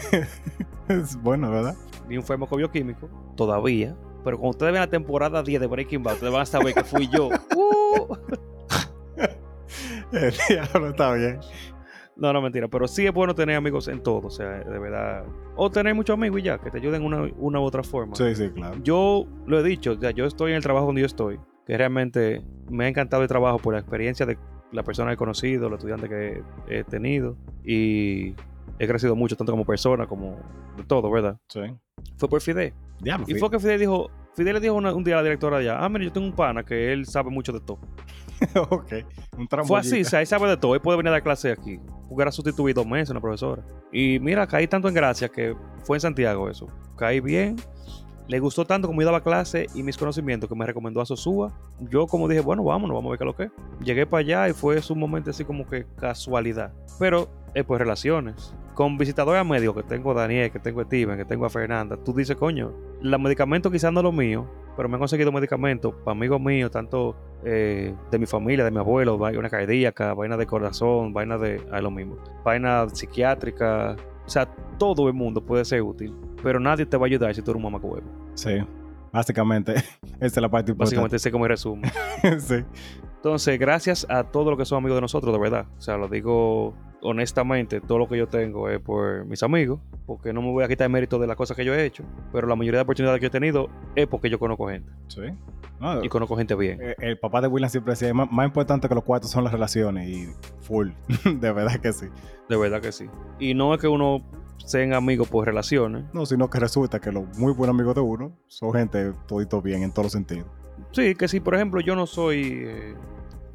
[SPEAKER 2] es bueno, ¿verdad?
[SPEAKER 1] ni un farmacobioquímico, todavía. Pero cuando ustedes ven la temporada 10 de Breaking Bad, ustedes van a saber que fui yo. Uh.
[SPEAKER 2] El diablo está bien.
[SPEAKER 1] No, no, mentira. Pero sí es bueno tener amigos en todo. O sea, de verdad. O tener muchos amigos y ya, que te ayuden una, una u otra forma.
[SPEAKER 2] Sí, sí, claro.
[SPEAKER 1] Yo lo he dicho, sea, yo estoy en el trabajo donde yo estoy. Que realmente me ha encantado el trabajo por la experiencia de la persona que he conocido, los estudiantes que he tenido. Y he crecido mucho, tanto como persona, como de todo, ¿verdad?
[SPEAKER 2] Sí.
[SPEAKER 1] Fue por Fidel.
[SPEAKER 2] Diablo.
[SPEAKER 1] Y fue que Fidel dijo, Fidel le dijo una- un día a la directora allá, ah, mira, yo tengo un pana que él sabe mucho de todo.
[SPEAKER 2] ok. Un
[SPEAKER 1] Fue así, o sea, él sabe de todo, él puede venir a dar clase aquí. Porque era sustituido dos meses una profesora. Y mira, caí tanto en gracia que fue en Santiago eso. Caí bien, le gustó tanto como yo daba clase y mis conocimientos que me recomendó a Sosúa. Yo como dije, bueno, vámonos, vamos a ver qué es lo que. Llegué para allá y fue un momento así como que casualidad. Pero es pues relaciones. Con visitadores a medio que tengo a Daniel, que tengo a Steven, que tengo a Fernanda, tú dices, coño, los medicamentos quizás no es lo mío, pero me han conseguido medicamentos para amigos míos, tanto eh, de mi familia, de mi abuelo, vaina cardíaca, vaina de corazón, vaina de. Ah, lo mismo. Vaina psiquiátrica. O sea, todo el mundo puede ser útil, pero nadie te va a ayudar si tú eres un mamacuevo.
[SPEAKER 2] Sí. Básicamente, esa es la parte importante.
[SPEAKER 1] Básicamente ese como el resumen.
[SPEAKER 2] sí.
[SPEAKER 1] Entonces, gracias a todos los que son amigos de nosotros, de verdad. O sea, lo digo honestamente, todo lo que yo tengo es por mis amigos, porque no me voy a quitar el mérito de las cosas que yo he hecho, pero la mayoría de oportunidades que he tenido es porque yo conozco gente.
[SPEAKER 2] Sí. No,
[SPEAKER 1] Y conozco gente bien.
[SPEAKER 2] eh, el papá de William siempre decía, más, más importante que los cuartos son las relaciones y full. de verdad que sí.
[SPEAKER 1] De verdad que sí. Y no es que uno sean amigos por relaciones.
[SPEAKER 2] No, sino que resulta que los muy buenos amigos de uno son gente todito bien en todos los sentidos.
[SPEAKER 1] Sí, que si por ejemplo yo no soy, eh,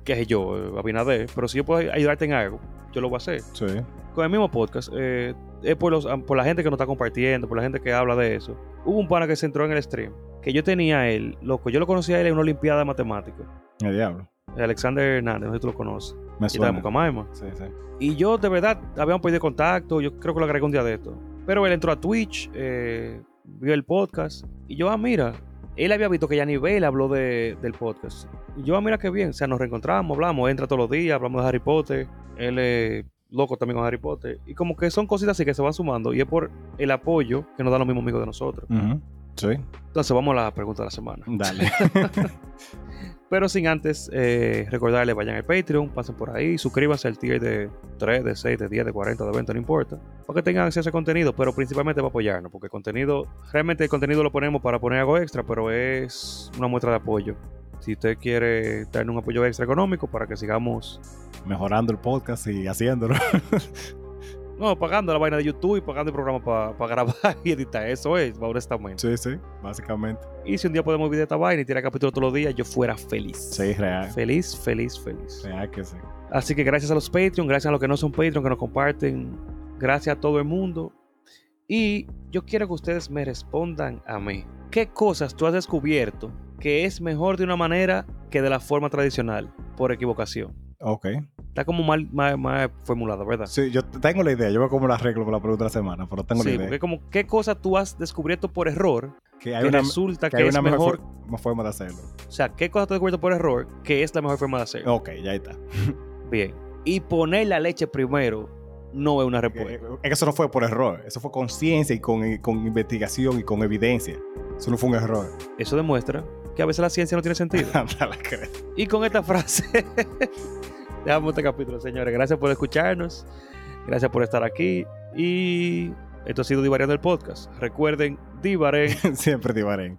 [SPEAKER 1] qué sé yo, eh, Abinader, pero si yo puedo ayudarte en algo, yo lo voy a hacer.
[SPEAKER 2] Sí.
[SPEAKER 1] Con el mismo podcast, eh, es por, los, por la gente que nos está compartiendo, por la gente que habla de eso. Hubo un pana que se entró en el stream, que yo tenía a él, loco, yo lo conocía a él en una olimpiada de matemáticas.
[SPEAKER 2] El diablo.
[SPEAKER 1] Alexander Hernández, no sé si tú lo conoces.
[SPEAKER 2] Me
[SPEAKER 1] Y está de
[SPEAKER 2] suena.
[SPEAKER 1] Pucamaima.
[SPEAKER 2] Sí, sí.
[SPEAKER 1] Y yo, de verdad, habíamos pedido contacto. Yo creo que lo agregué un día de esto. Pero él entró a Twitch, eh, vio el podcast. Y yo, ah, mira, él había visto que Yanivel habló de, del podcast. Y yo, ah, mira qué bien. O sea, nos reencontramos, hablamos, entra todos los días, hablamos de Harry Potter. Él es loco también con Harry Potter. Y como que son cositas así que se van sumando. Y es por el apoyo que nos dan los mismos amigos de nosotros.
[SPEAKER 2] Sí.
[SPEAKER 1] Entonces, vamos a la pregunta de la semana.
[SPEAKER 2] Dale.
[SPEAKER 1] Pero sin antes eh, recordarles, vayan al Patreon, pasen por ahí, suscríbanse al tier de 3, de 6, de 10, de 40, de 20, no importa. Para que tengan acceso a contenido, pero principalmente para apoyarnos, porque contenido, realmente el contenido lo ponemos para poner algo extra, pero es una muestra de apoyo. Si usted quiere darnos un apoyo extra económico para que sigamos,
[SPEAKER 2] Mejorando el podcast y haciéndolo.
[SPEAKER 1] no, pagando la vaina de YouTube y pagando el programa para grabar y editar, eso es, honestamente.
[SPEAKER 2] sí, sí. Básicamente.
[SPEAKER 1] Y si un día podemos vivir de esta vaina y tirar capítulo todos los días, yo fuera feliz.
[SPEAKER 2] Sí, real.
[SPEAKER 1] Feliz, feliz, feliz.
[SPEAKER 2] Real que sí.
[SPEAKER 1] Así que gracias a los Patreon, gracias a los que no son Patreon, que nos comparten, gracias a todo el mundo. Y yo quiero que ustedes me respondan a mí. ¿Qué cosas tú has descubierto que es mejor de una manera que de la forma tradicional, por equivocación?
[SPEAKER 2] Ok.
[SPEAKER 1] Está como mal, mal, mal formulado, ¿verdad?
[SPEAKER 2] Sí, yo tengo la idea. Yo veo cómo la arreglo con la pregunta de la semana, pero tengo
[SPEAKER 1] Sí,
[SPEAKER 2] la idea.
[SPEAKER 1] porque como qué cosa tú has descubierto por error
[SPEAKER 2] Que hay
[SPEAKER 1] que
[SPEAKER 2] una,
[SPEAKER 1] resulta
[SPEAKER 2] que
[SPEAKER 1] que,
[SPEAKER 2] hay
[SPEAKER 1] es
[SPEAKER 2] una
[SPEAKER 1] mejor,
[SPEAKER 2] mejor, fo- forma de hacerlo.
[SPEAKER 1] o sea, qué cosa tú has descubierto por error que es la mejor forma de hacerlo.
[SPEAKER 2] Ok, ya está.
[SPEAKER 1] Bien. Y poner la leche primero no es una
[SPEAKER 2] Eh,
[SPEAKER 1] respuesta.
[SPEAKER 2] Es que eso no fue por error. Eso fue con ciencia y con, con investigación y con evidencia. Eso no fue un error.
[SPEAKER 1] Eso demuestra que a veces la ciencia no tiene sentido. Y con esta frase, dejamos este capítulo, señores. Gracias por escucharnos. Gracias por estar aquí. Y esto ha sido Divariando el Podcast. Recuerden, Divaren.
[SPEAKER 2] Siempre divarén.